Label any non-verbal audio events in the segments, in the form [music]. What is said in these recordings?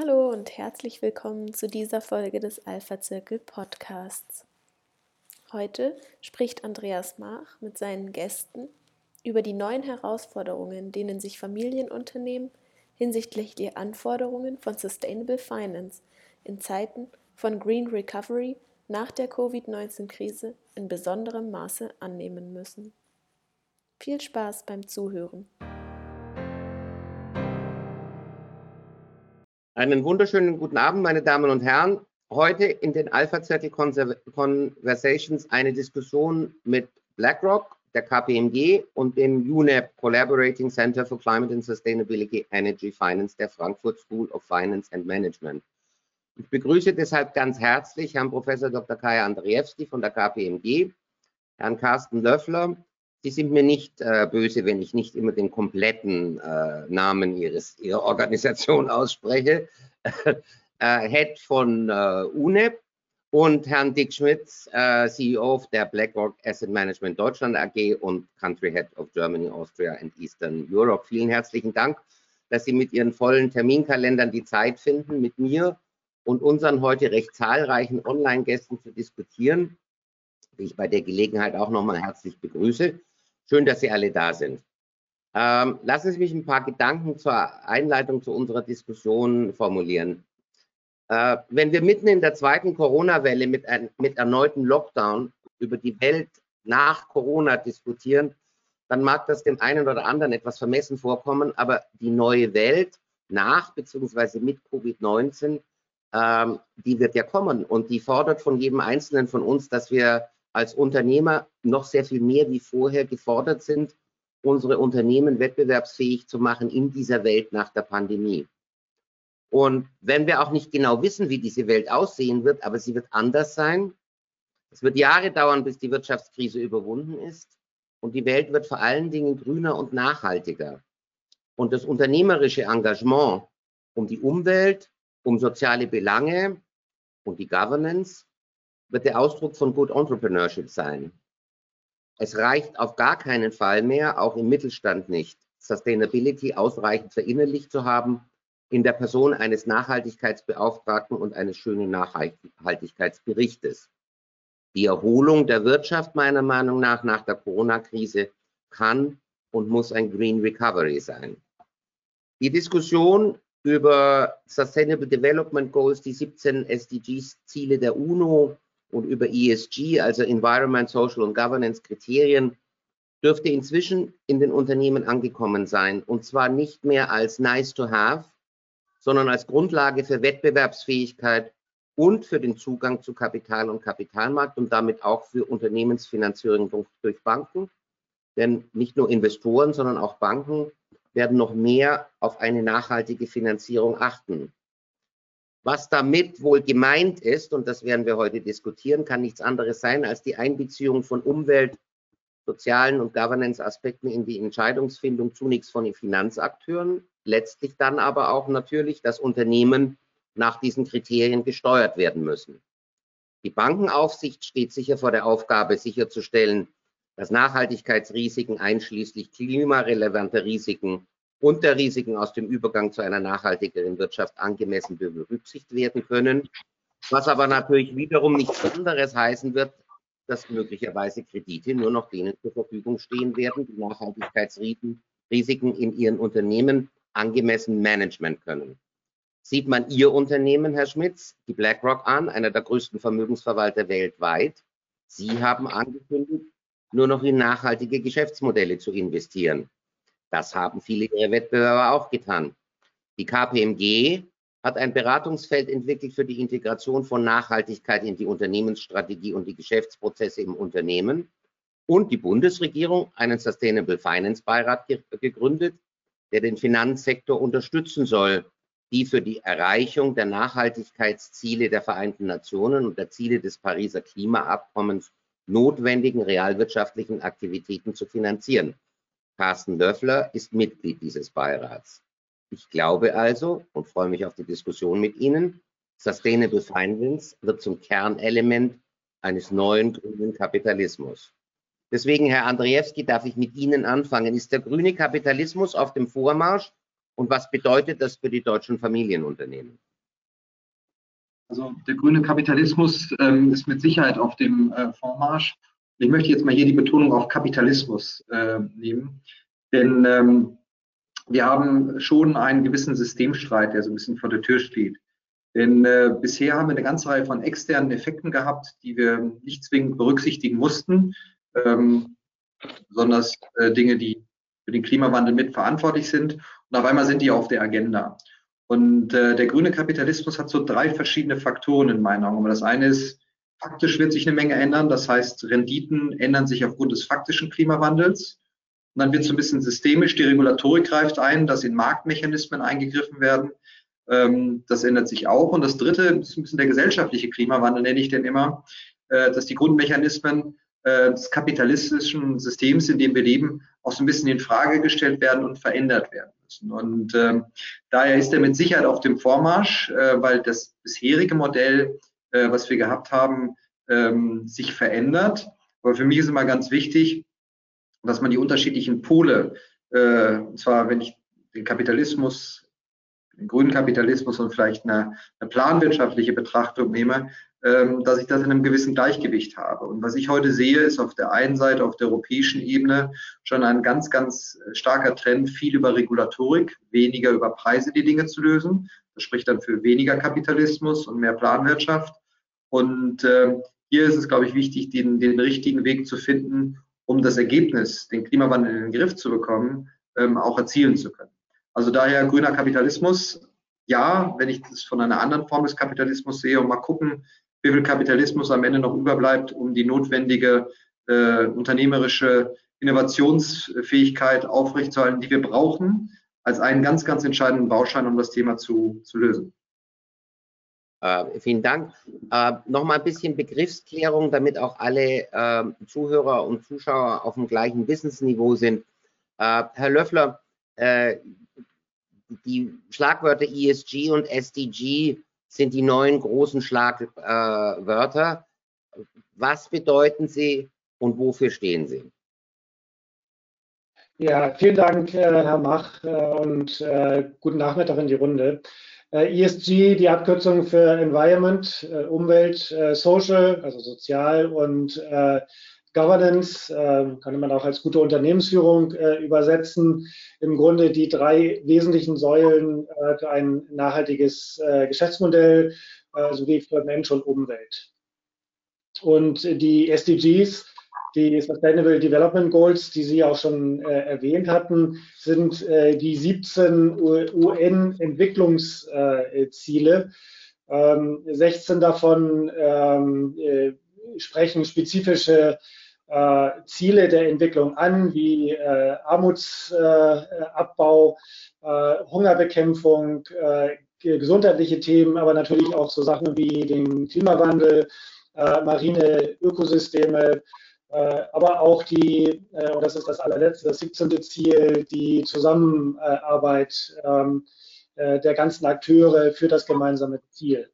Hallo und herzlich willkommen zu dieser Folge des Alpha Zirkel Podcasts. Heute spricht Andreas Mach mit seinen Gästen über die neuen Herausforderungen, denen sich Familienunternehmen hinsichtlich der Anforderungen von Sustainable Finance in Zeiten von Green Recovery nach der Covid-19-Krise in besonderem Maße annehmen müssen. Viel Spaß beim Zuhören. Einen wunderschönen guten Abend, meine Damen und Herren. Heute in den Alpha Zirkel Conversations eine Diskussion mit BlackRock, der KPMG und dem UNEP Collaborating Center for Climate and Sustainability Energy Finance der Frankfurt School of Finance and Management. Ich begrüße deshalb ganz herzlich Herrn Professor Dr. Kaya Andrzejewski von der KPMG, Herrn Carsten Löffler, Sie sind mir nicht äh, böse, wenn ich nicht immer den kompletten äh, Namen ihres, Ihrer Organisation [laughs] ausspreche. äh, Head von äh, UNEP und Herrn Dick Schmitz, äh, CEO der BlackRock Asset Management Deutschland AG und Country Head of Germany, Austria and Eastern Europe. Vielen herzlichen Dank, dass Sie mit Ihren vollen Terminkalendern die Zeit finden, mit mir und unseren heute recht zahlreichen Online-Gästen zu diskutieren, die ich bei der Gelegenheit auch nochmal herzlich begrüße. Schön, dass Sie alle da sind. Ähm, lassen Sie mich ein paar Gedanken zur Einleitung zu unserer Diskussion formulieren. Äh, wenn wir mitten in der zweiten Corona-Welle mit, mit erneuten Lockdown über die Welt nach Corona diskutieren, dann mag das dem einen oder anderen etwas vermessen vorkommen, aber die neue Welt nach bzw. mit Covid-19, ähm, die wird ja kommen und die fordert von jedem Einzelnen von uns, dass wir als Unternehmer noch sehr viel mehr wie vorher gefordert sind, unsere Unternehmen wettbewerbsfähig zu machen in dieser Welt nach der Pandemie. Und wenn wir auch nicht genau wissen, wie diese Welt aussehen wird, aber sie wird anders sein. Es wird Jahre dauern, bis die Wirtschaftskrise überwunden ist. Und die Welt wird vor allen Dingen grüner und nachhaltiger. Und das unternehmerische Engagement um die Umwelt, um soziale Belange und die Governance wird der Ausdruck von Good Entrepreneurship sein. Es reicht auf gar keinen Fall mehr, auch im Mittelstand nicht, Sustainability ausreichend verinnerlicht zu haben in der Person eines Nachhaltigkeitsbeauftragten und eines schönen Nachhaltigkeitsberichtes. Die Erholung der Wirtschaft meiner Meinung nach nach der Corona-Krise kann und muss ein Green Recovery sein. Die Diskussion über Sustainable Development Goals, die 17 SDGs-Ziele der UNO, und über ESG, also Environment, Social und Governance Kriterien, dürfte inzwischen in den Unternehmen angekommen sein. Und zwar nicht mehr als nice to have, sondern als Grundlage für Wettbewerbsfähigkeit und für den Zugang zu Kapital und Kapitalmarkt und damit auch für Unternehmensfinanzierung durch Banken. Denn nicht nur Investoren, sondern auch Banken werden noch mehr auf eine nachhaltige Finanzierung achten. Was damit wohl gemeint ist, und das werden wir heute diskutieren, kann nichts anderes sein als die Einbeziehung von Umwelt, sozialen und Governance-Aspekten in die Entscheidungsfindung zunächst von den Finanzakteuren, letztlich dann aber auch natürlich, dass Unternehmen nach diesen Kriterien gesteuert werden müssen. Die Bankenaufsicht steht sicher vor der Aufgabe, sicherzustellen, dass Nachhaltigkeitsrisiken einschließlich klimarelevanter Risiken und der Risiken aus dem Übergang zu einer nachhaltigeren Wirtschaft angemessen berücksichtigt werden können. Was aber natürlich wiederum nichts anderes heißen wird, dass möglicherweise Kredite nur noch denen zur Verfügung stehen werden, die Nachhaltigkeitsrisiken in ihren Unternehmen angemessen managen können. Sieht man Ihr Unternehmen, Herr Schmitz, die BlackRock an, einer der größten Vermögensverwalter weltweit, Sie haben angekündigt, nur noch in nachhaltige Geschäftsmodelle zu investieren. Das haben viele ihrer Wettbewerber auch getan. Die KPMG hat ein Beratungsfeld entwickelt für die Integration von Nachhaltigkeit in die Unternehmensstrategie und die Geschäftsprozesse im Unternehmen. Und die Bundesregierung einen Sustainable Finance Beirat ge gegründet, der den Finanzsektor unterstützen soll, die für die Erreichung der Nachhaltigkeitsziele der Vereinten Nationen und der Ziele des Pariser Klimaabkommens notwendigen realwirtschaftlichen Aktivitäten zu finanzieren. Carsten Löffler ist Mitglied dieses Beirats. Ich glaube also und freue mich auf die Diskussion mit Ihnen, Sustainable Finance wird zum Kernelement eines neuen grünen Kapitalismus. Deswegen, Herr Andrzejewski, darf ich mit Ihnen anfangen. Ist der grüne Kapitalismus auf dem Vormarsch und was bedeutet das für die deutschen Familienunternehmen? Also der grüne Kapitalismus ähm, ist mit Sicherheit auf dem äh, Vormarsch. Ich möchte jetzt mal hier die Betonung auf Kapitalismus äh, nehmen, denn ähm, wir haben schon einen gewissen Systemstreit, der so ein bisschen vor der Tür steht. Denn äh, bisher haben wir eine ganze Reihe von externen Effekten gehabt, die wir nicht zwingend berücksichtigen mussten, ähm, besonders äh, Dinge, die für den Klimawandel mitverantwortlich sind. Und auf einmal sind die auf der Agenda. Und äh, der grüne Kapitalismus hat so drei verschiedene Faktoren in meinen Augen. Das eine ist, faktisch wird sich eine Menge ändern. Das heißt, Renditen ändern sich aufgrund des faktischen Klimawandels. Und dann wird es ein bisschen systemisch, die Regulatorik greift ein, dass in Marktmechanismen eingegriffen werden. Ähm, das ändert sich auch. Und das dritte ist ein bisschen der gesellschaftliche Klimawandel, nenne ich den immer, äh, dass die Grundmechanismen äh, des kapitalistischen Systems, in dem wir leben, auch so ein bisschen in Frage gestellt werden und verändert werden müssen. Und ähm, daher ist er mit Sicherheit auf dem Vormarsch, äh, weil das bisherige Modell, äh, was wir gehabt haben, ähm, sich verändert. Aber für mich ist immer ganz wichtig, dass man die unterschiedlichen Pole, äh, und zwar wenn ich den Kapitalismus, den grünen Kapitalismus und vielleicht eine, eine planwirtschaftliche Betrachtung nehme, dass ich das in einem gewissen Gleichgewicht habe. Und was ich heute sehe, ist auf der einen Seite auf der europäischen Ebene schon ein ganz, ganz starker Trend, viel über Regulatorik, weniger über Preise die Dinge zu lösen. Das spricht dann für weniger Kapitalismus und mehr Planwirtschaft. Und äh, hier ist es, glaube ich, wichtig, den, den richtigen Weg zu finden, um das Ergebnis, den Klimawandel in den Griff zu bekommen, ähm, auch erzielen zu können. Also daher grüner Kapitalismus, ja, wenn ich das von einer anderen Form des Kapitalismus sehe und mal gucken, wie viel Kapitalismus am Ende noch überbleibt, um die notwendige äh, unternehmerische Innovationsfähigkeit aufrechtzuerhalten, die wir brauchen, als einen ganz, ganz entscheidenden Baustein, um das Thema zu, zu lösen. Äh, vielen Dank. Äh, Nochmal ein bisschen Begriffsklärung, damit auch alle äh, Zuhörer und Zuschauer auf dem gleichen Wissensniveau sind. Äh, Herr Löffler, äh, die Schlagwörter ESG und SDG sind die neuen großen Schlagwörter. Was bedeuten sie und wofür stehen sie? Ja, vielen Dank, äh, Herr Mach, äh, und äh, guten Nachmittag in die Runde. ESG, die Abkürzung für Environment, Umwelt, Social, also sozial und Governance äh, kann man auch als gute Unternehmensführung äh, übersetzen. Im Grunde die drei wesentlichen Säulen äh, für ein nachhaltiges äh, Geschäftsmodell äh, sowie für Mensch und Umwelt. Und die SDGs, die Sustainable Development Goals, die Sie auch schon äh, erwähnt hatten, sind die 17 UN-Entwicklungsziele. Ähm, 16 davon ähm, sprechen spezifische äh, Ziele der Entwicklung an, wie äh, Armutsabbau, äh, Hungerbekämpfung, äh, gesundheitliche Themen, aber natürlich auch so Sachen wie den Klimawandel, äh, marine Ökosysteme, aber auch die, und das ist das allerletzte, das 17. Ziel, die Zusammenarbeit ähm, der ganzen Akteure für das gemeinsame Ziel.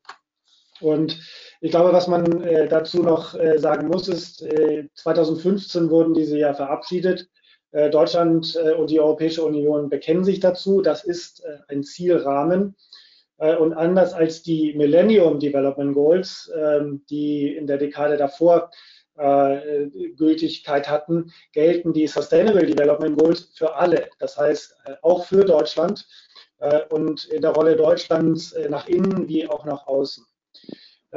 Und ich glaube, was man äh, dazu noch äh, sagen muss, ist, äh, 2015 wurden diese ja verabschiedet. Äh, Deutschland äh, und die Europäische Union bekennen sich dazu. Das ist äh, ein Zielrahmen. und anders als die Millennium Development Goals, ähm, die in der Dekade davor Gültigkeit hatten, gelten die Sustainable Development Goals für alle. Das heißt, auch für Deutschland und in der Rolle Deutschlands nach innen wie auch nach außen.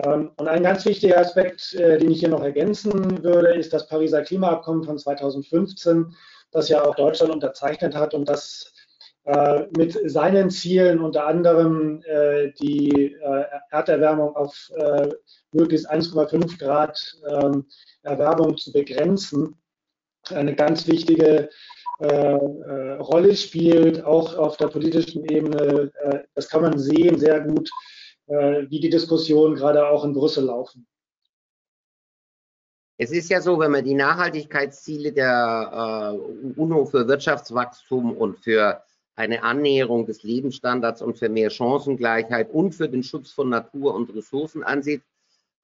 Ähm, und ein ganz wichtiger Aspekt, äh, den ich hier noch ergänzen würde, ist das Pariser Klimaabkommen von 2015, das ja auch Deutschland unterzeichnet hat und das äh, mit seinen Zielen unter anderem äh, die Erderwärmung auf möglichst 1,5 Grad ähm, Erwärmung zu begrenzen, eine ganz wichtige Rolle spielt, auch auf der politischen Ebene. das kann man sehen sehr gut wie die Diskussionen gerade auch in Brüssel laufen. Es ist ja so, wenn man die Nachhaltigkeitsziele der äh, UNO für Wirtschaftswachstum und für eine Annäherung des Lebensstandards und für mehr Chancengleichheit und für den Schutz von Natur und Ressourcen ansieht,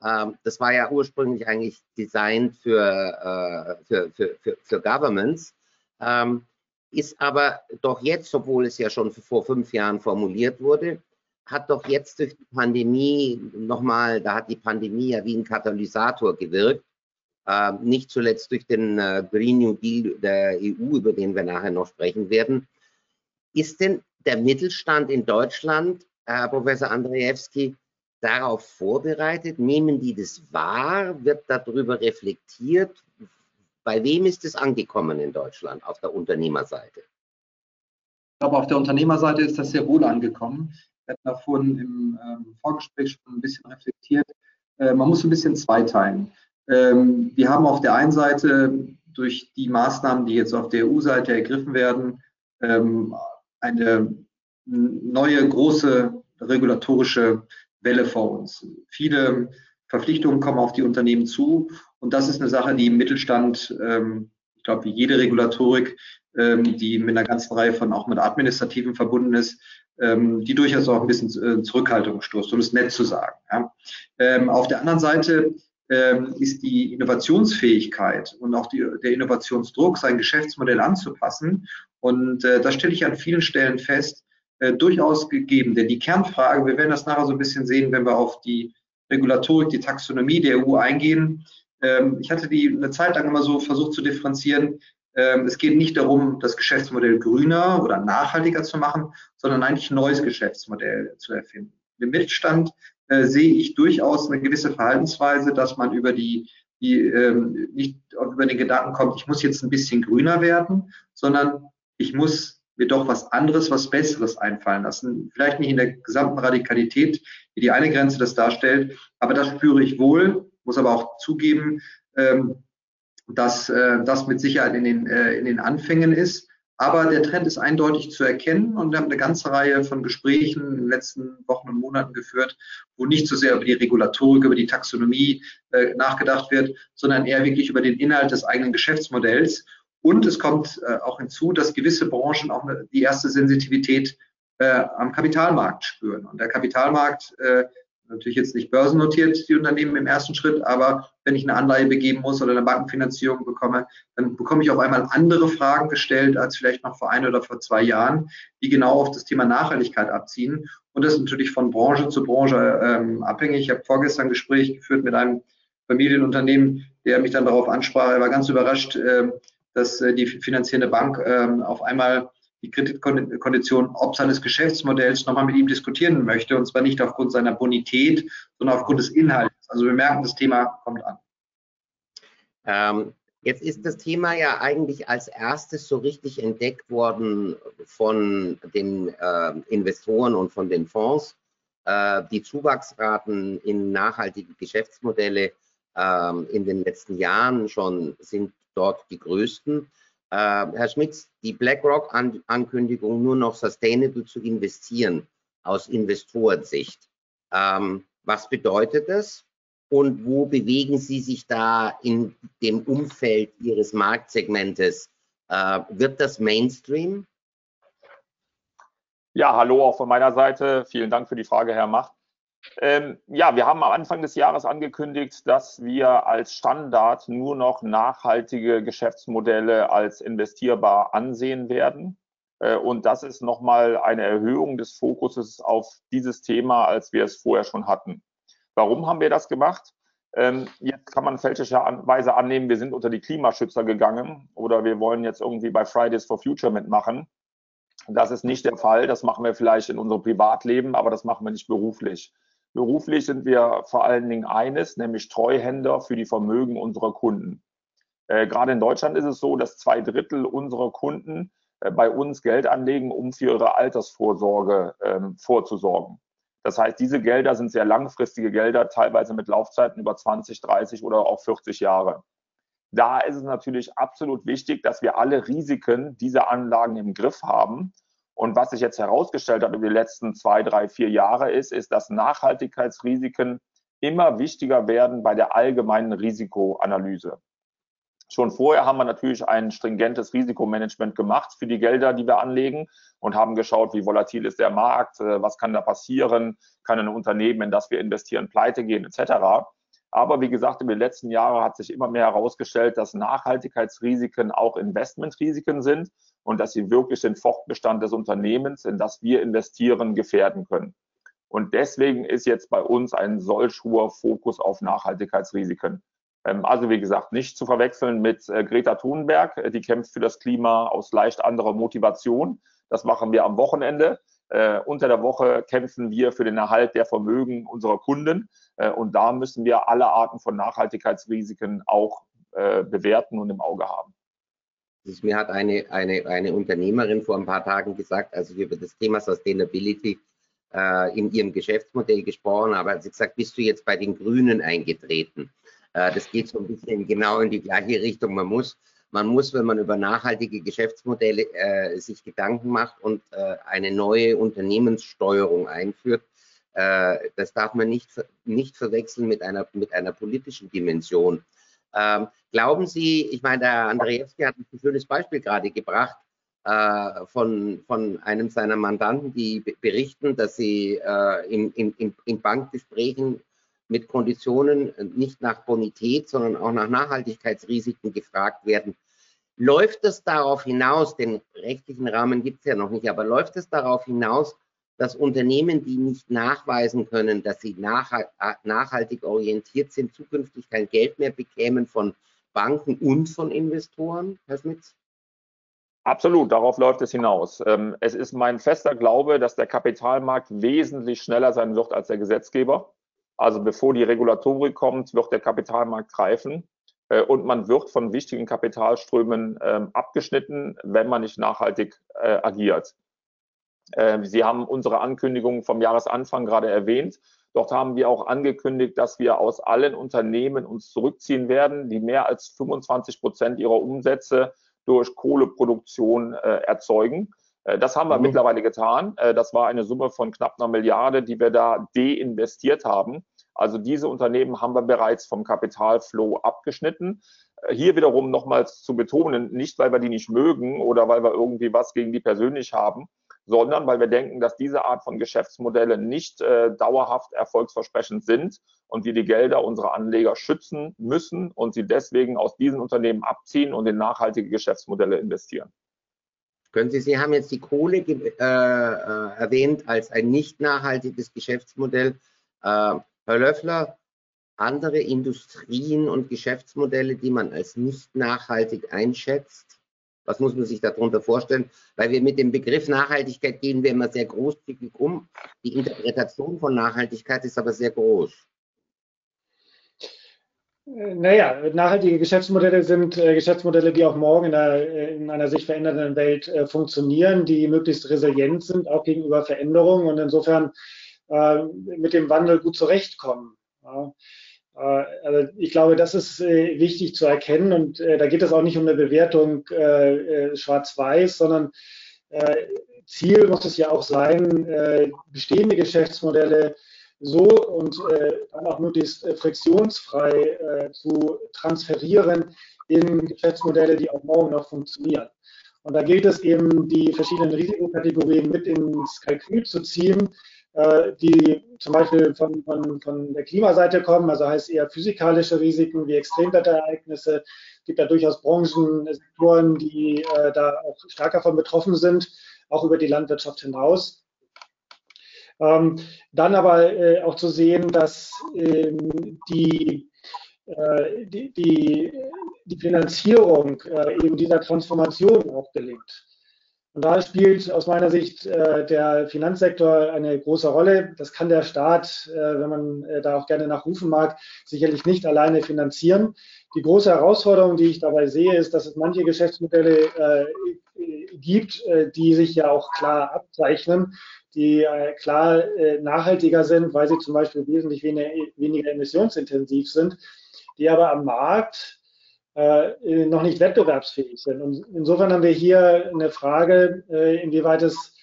ähm, das war ja ursprünglich eigentlich designt für, äh, für, für, für, für Governments, ähm, ist aber doch jetzt, obwohl es ja schon vor fünf Jahren formuliert wurde, hat doch jetzt durch die Pandemie nochmal, da hat die Pandemie ja wie ein Katalysator gewirkt, äh, nicht zuletzt durch den äh, Green New Deal der EU, über den wir nachher noch sprechen werden. Ist denn der Mittelstand in Deutschland, Herr Professor Andrzejewski, darauf vorbereitet? Nehmen die das wahr? Wird darüber reflektiert? Bei wem ist es angekommen in Deutschland auf der Unternehmerseite? Ich glaube, auf der Unternehmerseite ist das sehr wohl angekommen. Wir hatten davon im ähm, Vorgespräch schon ein bisschen reflektiert. Äh, man muss ein bisschen zweiteilen. Ähm, wir haben auf der einen Seite durch die Maßnahmen, die jetzt auf der EU-Seite ergriffen werden, ähm, eine neue große regulatorische Welle vor uns. Viele Verpflichtungen kommen auf die Unternehmen zu und das ist eine Sache, die im Mittelstand, ähm, ich glaube, wie jede Regulatorik, die mit einer ganzen Reihe von auch mit Administrativen verbunden ist, die durchaus auch ein bisschen äh, Zurückhaltung stoßt, um es nett zu sagen. Auf der anderen Seite ähm, ist die Innovationsfähigkeit und auch die, der Innovationsdruck, sein Geschäftsmodell anzupassen. Und äh, das stelle ich an vielen Stellen fest, äh, durchaus gegeben. Denn die Kernfrage, wir werden das nachher so ein bisschen sehen, wenn wir auf die Regulatorik, die Taxonomie der EU eingehen. Ähm, ich hatte die eine Zeit lang immer so versucht zu differenzieren. Ähm, es geht nicht darum, das Geschäftsmodell grüner oder nachhaltiger zu machen, sondern eigentlich ein neues Geschäftsmodell zu erfinden. Im Mittelstand äh, sehe ich durchaus eine gewisse Verhaltensweise, dass man über die, die ähm, nicht über den Gedanken kommt, ich muss jetzt ein bisschen grüner werden, sondern ich muss mir doch was anderes, was Besseres einfallen lassen. Vielleicht nicht in der gesamten Radikalität, wie die eine Grenze das darstellt, aber das spüre ich wohl, muss aber auch zugeben, ähm, dass äh, das mit Sicherheit in den, äh, in den Anfängen ist. Aber der Trend ist eindeutig zu erkennen und wir haben eine ganze Reihe von Gesprächen in den letzten Wochen und Monaten geführt, wo nicht so sehr über die Regulatorik, über die Taxonomie äh, nachgedacht wird, sondern eher wirklich über den Inhalt des eigenen Geschäftsmodells. Und es kommt äh, auch hinzu, dass gewisse Branchen auch die erste Sensitivität äh, am Kapitalmarkt spüren. Und der Kapitalmarkt äh, natürlich jetzt nicht börsennotiert, die Unternehmen im ersten Schritt, aber wenn ich eine Anleihe begeben muss oder eine Bankenfinanzierung bekomme, dann bekomme ich auf einmal andere Fragen gestellt als vielleicht noch vor ein oder vor zwei Jahren, die genau auf das Thema Nachhaltigkeit abziehen. Und das ist natürlich von Branche zu Branche ähm, abhängig. Ich habe vorgestern ein Gespräch geführt mit einem Familienunternehmen, der mich dann darauf ansprach. Er war ganz überrascht, äh, dass äh, die finanzierende Bank äh, auf einmal die Kreditkondition ob seines Geschäftsmodells nochmal mit ihm diskutieren möchte, und zwar nicht aufgrund seiner Bonität, sondern aufgrund des Inhalts. Also wir merken, das Thema kommt an. Ähm, jetzt ist das Thema ja eigentlich als erstes so richtig entdeckt worden von den äh, Investoren und von den Fonds. Äh, die Zuwachsraten in nachhaltige Geschäftsmodelle äh, in den letzten Jahren schon sind dort die größten. Äh, Herr Schmitz, die BlackRock-Ankündigung, nur noch sustainable zu investieren aus Investorensicht. Ähm, was bedeutet das? Und wo bewegen Sie sich da in dem Umfeld Ihres Marktsegmentes? Äh, wird das Mainstream? Ja, hallo auch von meiner Seite. Vielen Dank für die Frage, Herr Macht. Ähm, ja, wir haben am Anfang des Jahres angekündigt, dass wir als Standard nur noch nachhaltige Geschäftsmodelle als investierbar ansehen werden. Äh, und das ist nochmal eine Erhöhung des Fokuses auf dieses Thema, als wir es vorher schon hatten. Warum haben wir das gemacht? Ähm, jetzt kann man fälschlicherweise annehmen, wir sind unter die Klimaschützer gegangen oder wir wollen jetzt irgendwie bei Fridays for Future mitmachen. Das ist nicht der Fall. Das machen wir vielleicht in unserem Privatleben, aber das machen wir nicht beruflich. Beruflich sind wir vor allen Dingen eines, nämlich Treuhänder für die Vermögen unserer Kunden. Äh, gerade in Deutschland ist es so, dass zwei Drittel unserer Kunden äh, bei uns Geld anlegen, um für ihre Altersvorsorge ähm, vorzusorgen. Das heißt, diese Gelder sind sehr langfristige Gelder, teilweise mit Laufzeiten über 20, 30 oder auch 40 Jahre. Da ist es natürlich absolut wichtig, dass wir alle Risiken dieser Anlagen im Griff haben und was sich jetzt herausgestellt hat über die letzten zwei, drei, vier Jahre ist, ist, dass Nachhaltigkeitsrisiken immer wichtiger werden bei der allgemeinen Risikoanalyse. Schon vorher haben wir natürlich ein stringentes Risikomanagement gemacht für die Gelder, die wir anlegen und haben geschaut, wie volatil ist der Markt, äh, was kann da passieren, kann ein Unternehmen, in das wir investieren, pleite gehen etc. Aber wie gesagt, in den letzten Jahren hat sich immer mehr herausgestellt, dass Nachhaltigkeitsrisiken auch Investmentrisiken sind und dass sie wirklich den Fortbestand des Unternehmens, in das wir investieren, gefährden können. Und deswegen ist jetzt bei uns ein solch hoher Fokus auf Nachhaltigkeitsrisiken. Ähm, also wie gesagt, nicht zu verwechseln mit äh, Greta Thunberg, äh, die kämpft für das Klima aus leicht anderer Motivation. Das machen wir am Wochenende. Äh, unter der Woche kämpfen wir für den Erhalt der Vermögen unserer Kunden. und da müssen wir alle Arten von Nachhaltigkeitsrisiken auch bewerten und im Auge haben. Mir hat eine, eine, eine Unternehmerin vor ein paar Tagen gesagt, also über das Thema Sustainability äh, in ihrem Geschäftsmodell gesprochen, aber sie gesagt, bist du jetzt bei den Grünen eingetreten? Äh, das geht so ein bisschen genau in die gleiche Richtung. Man muss, man muss, wenn man über nachhaltige Geschäftsmodelle äh, sich Gedanken macht und äh, eine neue Unternehmenssteuerung einführt, äh, das darf man nicht, nicht verwechseln mit einer, mit einer politischen Dimension. Ähm, glauben Sie, ich meine, der Andrzejewski hat ein schönes Beispiel gerade gebracht, äh, von, von einem seiner Mandanten, die berichten, dass sie äh, in, in, in Bankgesprächen mit Konditionen nicht nach Bonität, sondern auch nach Nachhaltigkeitsrisiken gefragt werden. Läuft es darauf hinaus, den rechtlichen Rahmen gibt es ja noch nicht, aber läuft es darauf hinaus, dass Unternehmen, die nicht nachweisen können, dass sie nachhaltig orientiert sind, zukünftig kein Geld mehr bekämen von Banken und von Investoren, Herr Schmitz? Absolut, darauf läuft es hinaus. Ähm, es ist mein fester Glaube, dass der Kapitalmarkt wesentlich schneller sein wird als der Gesetzgeber. Also bevor die Regulatorik kommt, wird der Kapitalmarkt greifen und man wird von wichtigen Kapitalströmen ähm, abgeschnitten, wenn man nicht nachhaltig äh, agiert. Ähm, Sie haben unsere Ankündigung vom Jahresanfang gerade erwähnt. Dort haben wir auch angekündigt, dass wir aus allen Unternehmen uns zurückziehen werden, die mehr als 25 Prozent ihrer Umsätze durch Kohleproduktion äh, erzeugen. Äh, das haben wir mhm. mittlerweile getan. Äh, das war eine Summe von knapp einer Milliarde, die wir da deinvestiert haben. Also diese Unternehmen haben wir bereits vom Kapitalflow abgeschnitten. Äh, hier wiederum nochmals zu betonen, nicht weil wir die nicht mögen oder weil wir irgendwie was gegen die persönlich haben, sondern weil wir denken, dass diese Art von Geschäftsmodelle nicht äh, dauerhaft erfolgsversprechend sind und wir die Gelder unserer Anleger schützen müssen und sie deswegen aus diesen Unternehmen abziehen und in nachhaltige Geschäftsmodelle investieren. Können Sie, Sie haben jetzt die Kohle äh, äh, erwähnt als ein nicht nachhaltiges Geschäftsmodell. Äh, Herr Löffler, andere Industrien und Geschäftsmodelle, die man als nicht nachhaltig einschätzt? Was muss man sich darunter vorstellen? Weil wir mit dem Begriff Nachhaltigkeit gehen wir immer sehr großzügig um. Die Interpretation von Nachhaltigkeit ist aber sehr groß. Naja, nachhaltige Geschäftsmodelle sind äh, Geschäftsmodelle, die auch morgen in, einer, äh, in einer sich verändernden Welt äh, funktionieren, die möglichst resilient sind, auch gegenüber Veränderungen und insofern äh, mit dem Wandel gut zurechtkommen. Ja. Äh, also ich glaube, das ist äh, wichtig zu erkennen und da geht es auch nicht um eine Bewertung schwarz-weiß, sondern Ziel muss es ja auch sein, bestehende Geschäftsmodelle so und dann auch möglichst friktionsfrei zu transferieren in Geschäftsmodelle, die auch morgen noch funktionieren. Und da gilt es eben, die verschiedenen Risikokategorien mit ins Kalkül zu ziehen, die zum Beispiel von, von, von der Klimaseite kommen, also heißt eher physikalische Risiken wie Extremwetterereignisse. Es gibt ja durchaus Branchen, Sektoren, die äh, da auch stärker von betroffen sind, auch über die Landwirtschaft hinaus. Ähm, dann aber äh, auch zu sehen, dass ähm, die, äh, die, die, die, Finanzierung äh, eben dieser Transformation auch gelingt. Und da spielt aus meiner Sicht äh, der Finanzsektor eine große Rolle. Das kann der Staat, äh, wenn man äh, da auch gerne nachrufen mag, sicherlich nicht alleine finanzieren. Die große Herausforderung, die ich dabei sehe, ist, dass es manche Geschäftsmodelle äh, gibt, äh, die sich ja auch klar abzeichnen, die äh, klar nachhaltiger sind, weil sie zum Beispiel wesentlich weniger, weniger emissionsintensiv sind, die aber am Markt äh, noch nicht wettbewerbsfähig sind. Und insofern haben wir hier eine Frage, äh, inwieweit es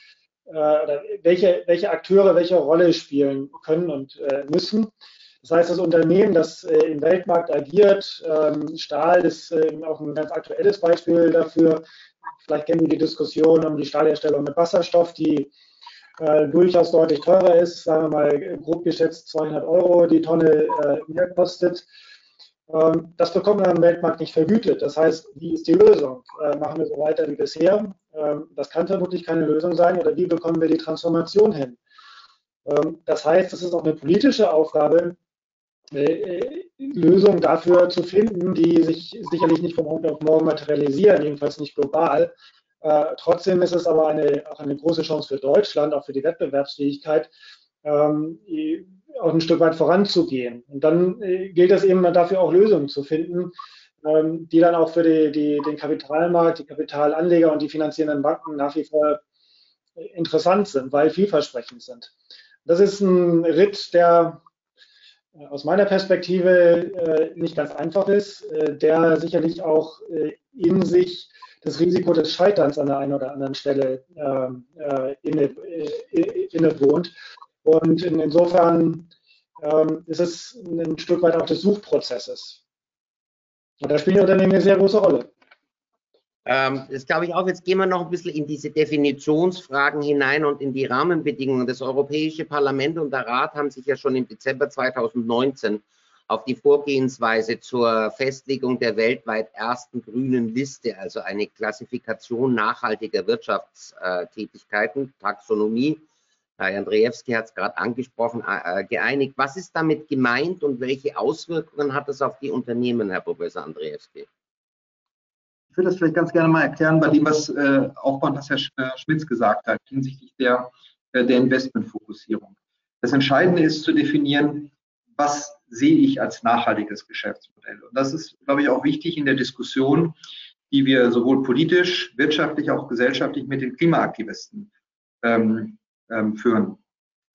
äh, oder welche, welche Akteure welche Rolle spielen können und äh, müssen. Das heißt, das Unternehmen, das äh, im Weltmarkt agiert, ähm, Stahl ist äh, auch ein ganz aktuelles Beispiel dafür. Vielleicht kennen wir die Diskussion um die Stahlherstellung mit Wasserstoff, die durchaus deutlich teurer ist, sagen wir mal grob geschätzt 200 Euro die Tonne mehr kostet. Ähm, das bekommt man am Weltmarkt nicht vergütet. Das heißt, wie ist die Lösung? Äh, machen wir so weiter wie bisher? Ähm, das kann vermutlich keine Lösung sein. Oder wie bekommen wir die Transformation hin? Ähm, das heißt, es ist auch eine politische Aufgabe, äh, Lösungen dafür zu finden, die sich sicherlich nicht von heute auf morgen materialisieren, jedenfalls nicht global. Äh, trotzdem ist es aber eine, auch eine große Chance für Deutschland, auch für die Wettbewerbsfähigkeit, auch ein Stück weit voranzugehen. Und dann äh, gilt es eben dafür auch Lösungen zu finden, ähm, die dann auch für die, die, den Kapitalmarkt, die Kapitalanleger und die finanzierenden Banken nach wie vor interessant sind, weil vielversprechend sind. Das ist ein Ritt, der äh, aus meiner Perspektive äh, nicht ganz einfach ist, äh, der sicherlich auch in sich das Risiko des Scheiterns an der einen oder anderen Stelle ähm, Und insofern ähm, ist es ein Stück weit auch des Suchprozesses. Und da spielen die Unternehmen eine sehr große Rolle. Ähm, das glaube ich auch. Jetzt gehen wir noch ein bisschen in diese Definitionsfragen hinein und in die Rahmenbedingungen. Das Europäische Parlament und der Rat haben sich ja schon im Dezember 2019 auf die Vorgehensweise zur Festlegung der weltweit ersten grünen Liste, also eine Klassifikation nachhaltiger Wirtschaftstätigkeiten, Taxonomie, Herr Andrzejewski hat es gerade angesprochen, äh, geeinigt. Was ist damit gemeint und welche Auswirkungen hat das auf die Unternehmen, Herr Professor Andrzejewski? Ich würde das vielleicht ganz gerne mal erklären bei dem, was äh, aufbauend, was Herr äh, Schmitz gesagt hat, hinsichtlich der, äh, der Investmentfokussierung. Das Entscheidende ist zu definieren, was sehe ich als nachhaltiges Geschäftsmodell. Und das ist, glaube ich, auch wichtig in der Diskussion, die wir sowohl politisch, wirtschaftlich, auch gesellschaftlich mit den Klimaaktivisten ähm, ähm, führen.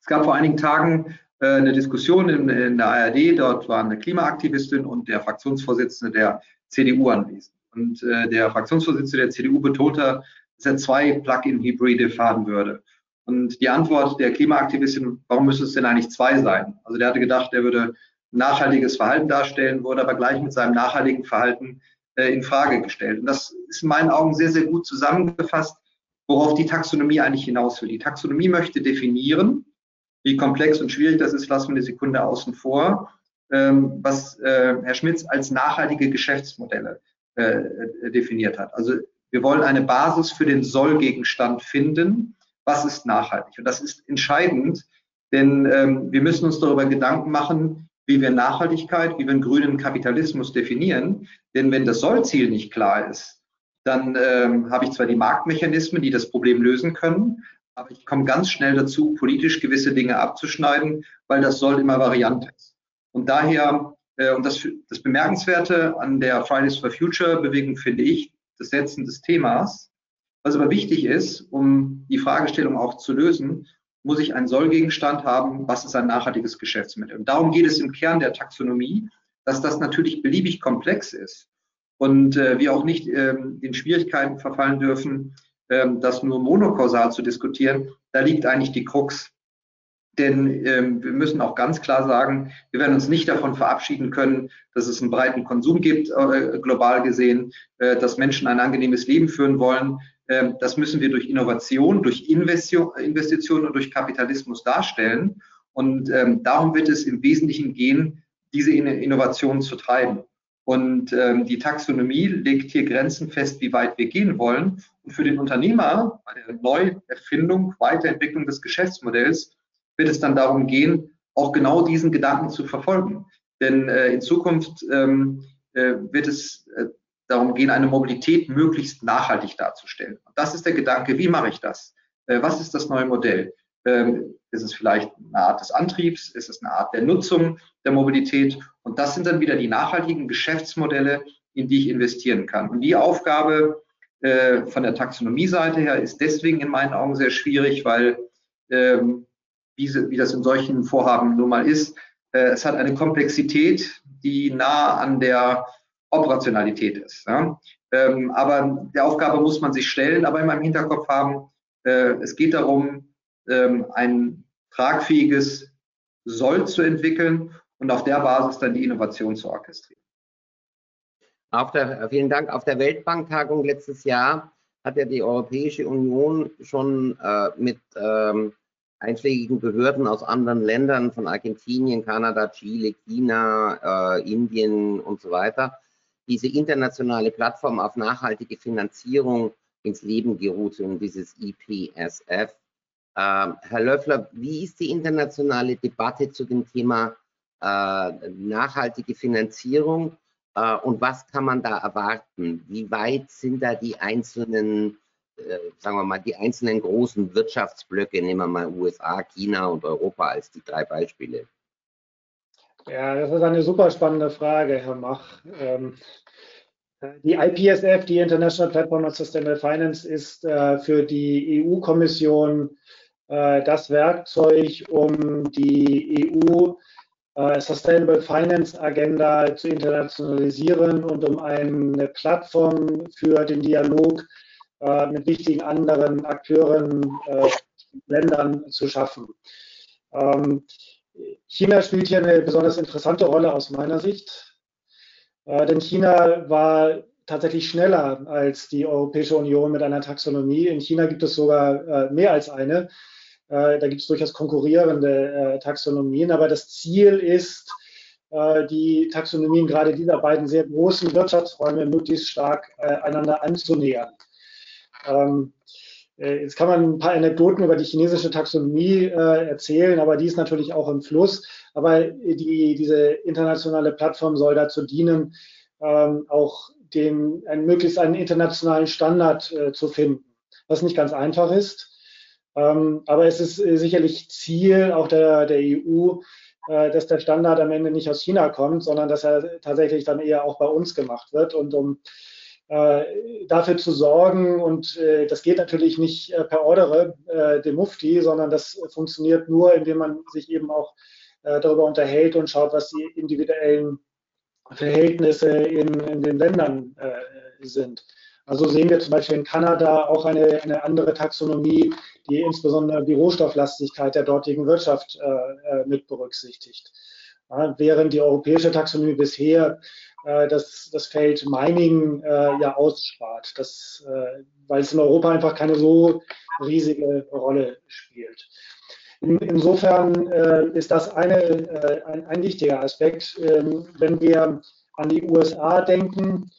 Es gab vor einigen Tagen äh, eine Diskussion in, in, der ARD, dort waren eine Klimaaktivistin und der Fraktionsvorsitzende der CDU anwesend. Und äh, der Fraktionsvorsitzende der CDU betonte, dass er zwei Plug-in-Hybride fahren würde. Und die Antwort der Klimaaktivistin, warum müsste es denn eigentlich zwei sein? Also der hatte gedacht, er würde nachhaltiges Verhalten darstellen, wurde aber gleich mit seinem nachhaltigen Verhalten äh, in Frage gestellt. Und das ist in meinen Augen sehr, sehr gut zusammengefasst, worauf die Taxonomie eigentlich hinaus will. Die Taxonomie möchte definieren, wie komplex und schwierig das ist, lassen wir eine Sekunde außen vor, ähm, was äh, Herr Schmitz als nachhaltige Geschäftsmodelle äh, definiert hat. Also wir wollen eine Basis für den Sollgegenstand finden. Was ist nachhaltig? Und das ist entscheidend, denn ähm, wir müssen uns darüber Gedanken machen, wie wir Nachhaltigkeit, wie wir einen grünen Kapitalismus definieren. Denn wenn das Sollziel nicht klar ist, dann ähm, habe ich zwar die Marktmechanismen, die das Problem lösen können, aber ich komme ganz schnell dazu, politisch gewisse Dinge abzuschneiden, weil das Soll immer Variante ist. Und daher äh, und das, das Bemerkenswerte an der Fridays for Future Bewegung finde ich das Setzen des Themas. Was aber wichtig ist, um die Fragestellung auch zu lösen, muss ich einen Sollgegenstand haben, was ist ein nachhaltiges Geschäftsmittel. Und darum geht es im Kern der Taxonomie, dass das natürlich beliebig komplex ist und äh, wir auch nicht ähm, in Schwierigkeiten verfallen dürfen, ähm, das nur monokausal zu diskutieren. Da liegt eigentlich die Krux. Denn ähm, wir müssen auch ganz klar sagen, wir werden uns nicht davon verabschieden können, dass es einen breiten Konsum gibt, äh, global gesehen, äh, dass Menschen ein angenehmes Leben führen wollen. Ähm, das müssen wir durch Innovation, durch Investition, Investitionen und durch Kapitalismus darstellen. Und ähm, darum wird es im Wesentlichen gehen, diese Innovation zu treiben. Und ähm, die Taxonomie legt hier Grenzen fest, wie weit wir gehen wollen. Und für den Unternehmer bei der Neuerfindung, Weiterentwicklung des Geschäftsmodells wird es dann darum gehen, auch genau diesen Gedanken zu verfolgen. Denn äh, in Zukunft ähm, äh, wird es äh, darum gehen, eine Mobilität möglichst nachhaltig darzustellen. Und das ist der Gedanke, wie mache ich das? Äh, was ist das neue Modell? Ähm, ist es vielleicht eine Art des Antriebs? Ist es eine Art der Nutzung der Mobilität? Und das sind dann wieder die nachhaltigen Geschäftsmodelle, in die ich investieren kann. Und die Aufgabe äh, von der Taxonomie-Seite her ist deswegen in meinen Augen sehr schwierig, weil ähm, wie, wie das in solchen Vorhaben nun mal ist. Äh, es hat eine Komplexität, die nah an der Operationalität ist. Ja? Ähm, aber der Aufgabe muss man sich stellen, aber in meinem Hinterkopf haben, äh, es geht darum, ähm, ein tragfähiges Soll zu entwickeln und auf der Basis dann die Innovation zu orchestrieren. Der, vielen Dank. Auf der Weltbanktagung letztes Jahr hat ja die Europäische Union schon äh, mit ähm, einschlägigen Behörden aus anderen Ländern, von Argentinien, Kanada, Chile, China, äh, Indien und so weiter, diese internationale Plattform auf nachhaltige Finanzierung ins Leben gerufen, dieses IPSF. Ähm, Herr Löffler, wie ist die internationale Debatte zu dem Thema äh, nachhaltige Finanzierung äh, und was kann man da erwarten? Wie weit sind da die einzelnen, äh, sagen wir mal, die einzelnen großen Wirtschaftsblöcke, nehmen wir mal USA, China und Europa als die drei Beispiele? Ja, das ist eine super spannende Frage, Herr Mach. Ähm, die IPSF, die International Platform on Sustainable Finance, ist für die EU-Kommission das Werkzeug, um die EU äh, Sustainable Finance Agenda zu internationalisieren und um eine Plattform für den Dialog äh, mit wichtigen anderen Akteuren, äh, Ländern zu schaffen. Ähm, China spielt hier eine besonders interessante Rolle aus meiner Sicht, äh, denn China war tatsächlich schneller als die Europäische Union mit einer Taxonomie. In China gibt es sogar äh, mehr als eine. Äh, da gibt es durchaus konkurrierende äh, Taxonomien, aber das Ziel ist, äh, die Taxonomien gerade dieser beiden sehr großen Wirtschaftsräume möglichst stark einander anzunähern. Ähm, Jetzt kann man ein paar Anekdoten über die chinesische Taxonomie äh, erzählen, aber die ist natürlich auch im Fluss. Aber die, diese internationale Plattform soll dazu dienen, ähm, auch den, einen, möglichst einen internationalen Standard äh, zu finden, was nicht ganz einfach ist. Ähm, aber es ist äh, sicherlich Ziel auch der, der EU, äh, dass der Standard am Ende nicht aus China kommt, sondern dass er tatsächlich dann eher auch bei uns gemacht wird. Und um äh, dafür zu sorgen, und äh, das geht natürlich nicht äh, per Ordere äh, dem Mufti, sondern das funktioniert nur, indem man sich eben auch darüber unterhält und schaut, was die individuellen Verhältnisse in, in den Ländern sind. Also sehen wir zum Beispiel in Kanada auch eine, eine andere Taxonomie, die insbesondere die Rohstofflastigkeit der dortigen Wirtschaft äh, äh, mit berücksichtigt. Ja, während die europäische Taxonomie bisher äh, das, das Feld Mining äh, ja ausspart, das, äh, weil es in Europa einfach keine so riesige Rolle spielt. In, insofern äh, ist das eine, ein, ein, wichtiger Aspekt. Ähm, wenn wir an die USA denken,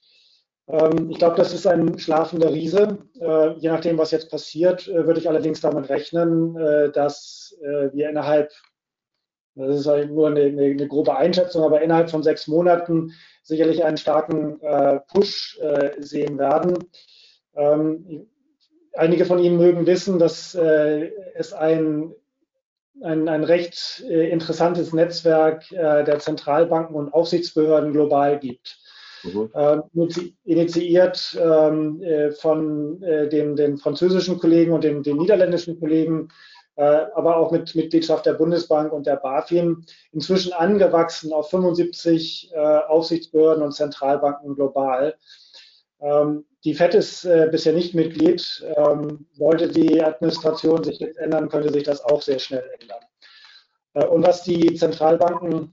ähm, ich glaube, das ist ein schlafender Riese. Äh, je nachdem, was jetzt passiert, äh, würde ich allerdings damit rechnen, äh, dass wir innerhalb, das ist halt nur eine, eine, grobe Einschätzung, aber innerhalb von sechs Monaten sicherlich einen starken Push sehen werden. Ähm, einige von Ihnen mögen wissen, dass es ein ein, ein recht interessantes Netzwerk der Zentralbanken und Aufsichtsbehörden global gibt mhm. äh, initiiert ähm, äh, von äh, den, den, französischen Kollegen und den, den niederländischen Kollegen, äh, aber auch mit Mitgliedschaft der Bundesbank und der BaFin, inzwischen angewachsen auf 75 äh, Aufsichtsbehörden und Zentralbanken global. Ähm, die FED ist äh, bisher nicht Mitglied. Ähm, sollte die Administration sich jetzt ändern, könnte sich das auch sehr schnell ändern. und was die Zentralbanken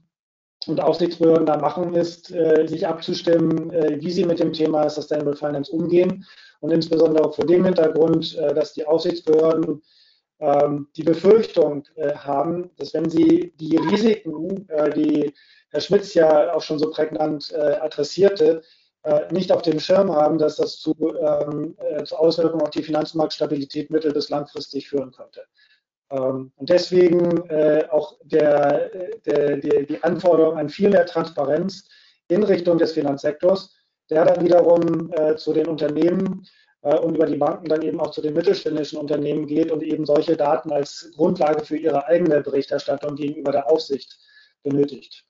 und Aufsichtsbehörden da machen, ist, äh, sich abzustimmen, äh, wie sie mit dem Thema Sustainable Finance umgehen. Und insbesondere vor dem Hintergrund, äh, dass die Aufsichtsbehörden ähm, die Befürchtung äh, haben, dass wenn sie die Risiken, äh, die Herr Schmitz ja auch schon so prägnant äh, adressierte, nicht auf dem Schirm haben, dass das zu, ähm, zu Auswirkungen auf die Finanzmarktstabilität mittel- bis langfristig führen könnte. Ähm, und deswegen äh, auch der, der, die, die Anforderung an viel mehr Transparenz in Richtung des Finanzsektors, der dann wiederum äh, zu den Unternehmen äh, und über die Banken dann eben auch zu den mittelständischen Unternehmen geht und eben solche Daten als Grundlage für ihre eigene Berichterstattung gegenüber der Aufsicht benötigt.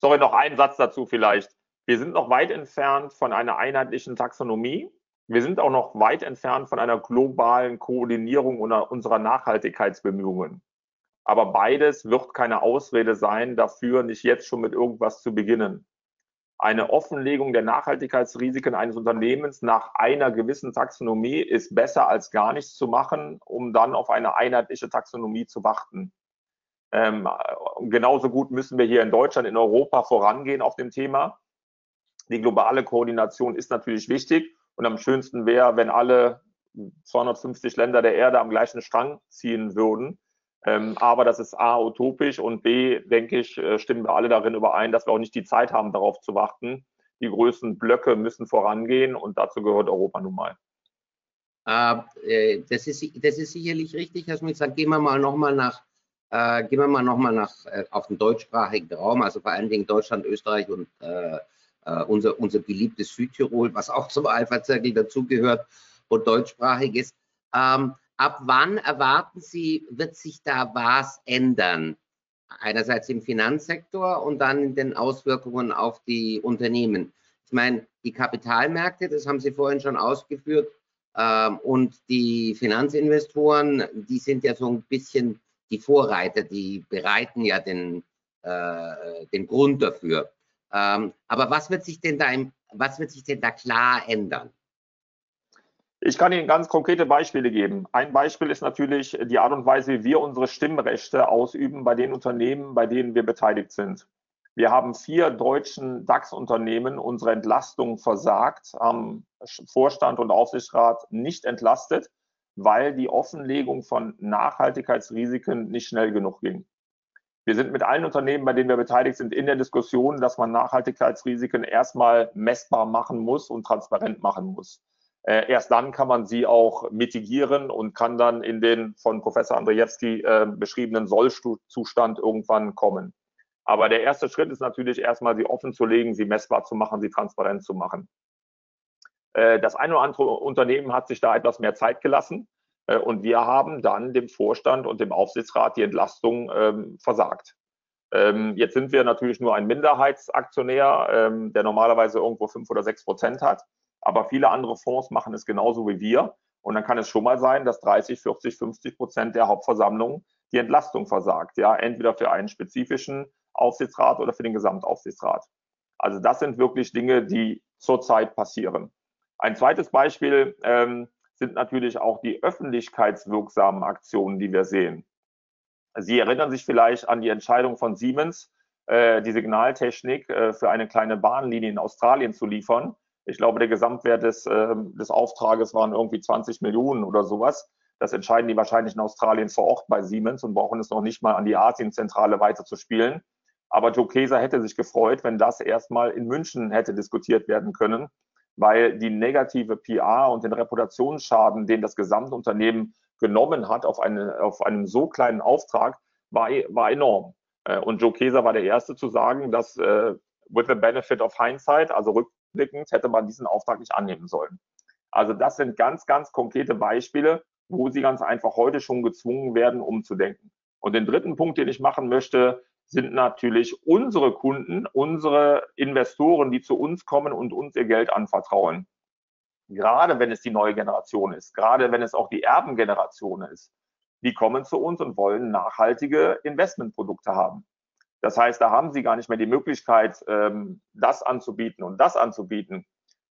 Sorry, noch einen Satz dazu vielleicht. Wir sind noch weit entfernt von einer einheitlichen Taxonomie. Wir sind auch noch weit entfernt von einer globalen Koordinierung unserer Nachhaltigkeitsbemühungen. Aber beides wird keine Ausrede sein, dafür nicht jetzt schon mit irgendwas zu beginnen. Eine Offenlegung der Nachhaltigkeitsrisiken eines Unternehmens nach einer gewissen Taxonomie ist besser als gar nichts zu machen, um dann auf eine einheitliche Taxonomie zu warten. Ähm, genauso gut müssen wir hier in Deutschland, in Europa vorangehen auf dem Thema. Die globale Koordination ist natürlich wichtig und am schönsten wäre, wenn alle 250 Länder der Erde am gleichen Strang ziehen würden. Ähm, aber das ist A, utopisch und B, denke ich, äh, stimmen wir alle darin überein, dass wir auch nicht die Zeit haben, darauf zu warten. Die größten Blöcke müssen vorangehen und dazu gehört Europa nun mal. Äh, das, ist, das ist sicherlich richtig, Herr Schmidt gehen wir mal nochmal nach, äh, gehen wir mal noch mal nach, äh, auf den deutschsprachigen Raum, also vor allen Dingen Deutschland, Österreich und äh, unser, unser beliebtes Südtirol, was auch zum Alpha-Zirkel dazugehört und deutschsprachig ist. Ähm, ab wann erwarten Sie, wird sich da was ändern? Einerseits im Finanzsektor und dann in den Auswirkungen auf die Unternehmen. Ich meine, die Kapitalmärkte, das haben Sie vorhin schon ausgeführt, ähm, und die Finanzinvestoren, die sind ja so ein bisschen die Vorreiter, die bereiten ja den, äh, den Grund dafür. Ähm, aber was wird sich denn da im, was wird sich denn da klar ändern? Ich kann Ihnen ganz konkrete Beispiele geben. Ein Beispiel ist natürlich die Art und Weise, wie wir unsere Stimmrechte ausüben bei den Unternehmen, bei denen wir beteiligt sind. Wir haben vier deutschen DAX-Unternehmen unsere Entlastung versagt, haben Vorstand und Aufsichtsrat nicht entlastet, weil die Offenlegung von Nachhaltigkeitsrisiken nicht schnell genug ging. Wir sind mit allen Unternehmen, bei denen wir beteiligt sind, in der Diskussion, dass man Nachhaltigkeitsrisiken erstmal messbar machen muss und transparent machen muss. Äh, erst dann kann man sie auch mitigieren und kann dann in den von Professor Andrzejewski äh, beschriebenen Sollzustand irgendwann kommen. Aber der erste Schritt ist natürlich erstmal, sie offen zu legen, sie messbar zu machen, sie transparent zu machen. Äh, das eine oder andere Unternehmen hat sich da etwas mehr Zeit gelassen und wir haben dann dem Vorstand und dem Aufsichtsrat die Entlastung ähm, versagt. Ähm, jetzt sind wir natürlich nur ein Minderheitsaktionär, ähm, der normalerweise irgendwo fünf oder sechs Prozent hat. Aber viele andere Fonds machen es genauso wie wir. Und dann kann es schon mal sein, dass 30, 40, 50 Prozent der Hauptversammlung die Entlastung versagt. Ja, entweder für einen spezifischen Aufsichtsrat oder für den Gesamtaufsichtsrat. Also das sind wirklich Dinge, die zurzeit passieren. Ein zweites Beispiel ähm, sind natürlich auch die öffentlichkeitswirksamen Aktionen, die wir sehen. Sie erinnern sich vielleicht an die Entscheidung von Siemens, äh, die Signaltechnik äh, für eine kleine Bahnlinie in Australien zu liefern. Ich glaube, der Gesamtwert des, äh, des Auftrages waren irgendwie 20 Millionen oder sowas. Das entscheiden die wahrscheinlich in Australien vor Ort bei Siemens und brauchen es noch nicht mal an die Asienzentrale weiterzuspielen. Aber Joe Keser hätte sich gefreut, wenn das erstmal in München hätte diskutiert werden können, weil die negative PR und den Reputationsschaden, den das Gesamtunternehmen genommen hat auf, eine, auf einem so kleinen Auftrag, war, war enorm. Äh, und Joe Keser war der Erste zu sagen, dass äh, with the benefit of hindsight, also rückblickend, hätte man diesen Auftrag nicht annehmen sollen. Also das sind ganz, ganz konkrete Beispiele, wo sie ganz einfach heute schon gezwungen werden, umzudenken. Und den dritten Punkt, den ich machen möchte, sind natürlich unsere Kunden, unsere Investoren, die zu uns kommen und uns ihr Geld anvertrauen. Gerade wenn es die neue Generation ist, gerade wenn es auch die Erbengeneration ist, die kommen zu uns und wollen nachhaltige Investmentprodukte haben. Das heißt, da haben sie gar nicht mehr die Möglichkeit, ähm, das anzubieten und das anzubieten.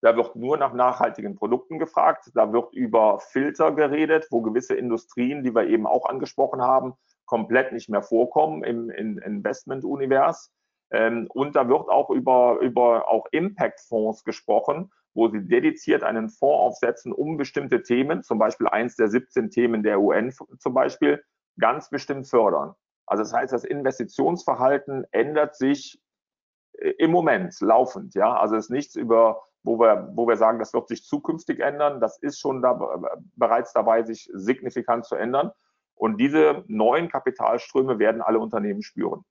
Da wird nur nach nachhaltigen Produkten gefragt. Da wird über Filter geredet, wo gewisse Industrien, die wir eben auch angesprochen haben, komplett nicht mehr vorkommen im, im Investment-Univers. Ähm, und da wird auch über, über auch Impact-Fonds gesprochen, wo sie dediziert einen Fonds aufsetzen, um bestimmte Themen, zum Beispiel eins der 17 Themen der UN zum Beispiel, ganz bestimmt fördern. Also das heißt, das Investitionsverhalten ändert sich äh, im Moment laufend. Ja, also es ist nichts über, wo wir, wo wir sagen, das wird sich zukünftig ändern. Das ist schon da, bereits dabei, sich signifikant zu ändern. Und diese neuen Kapitalströme werden alle Unternehmen spüren.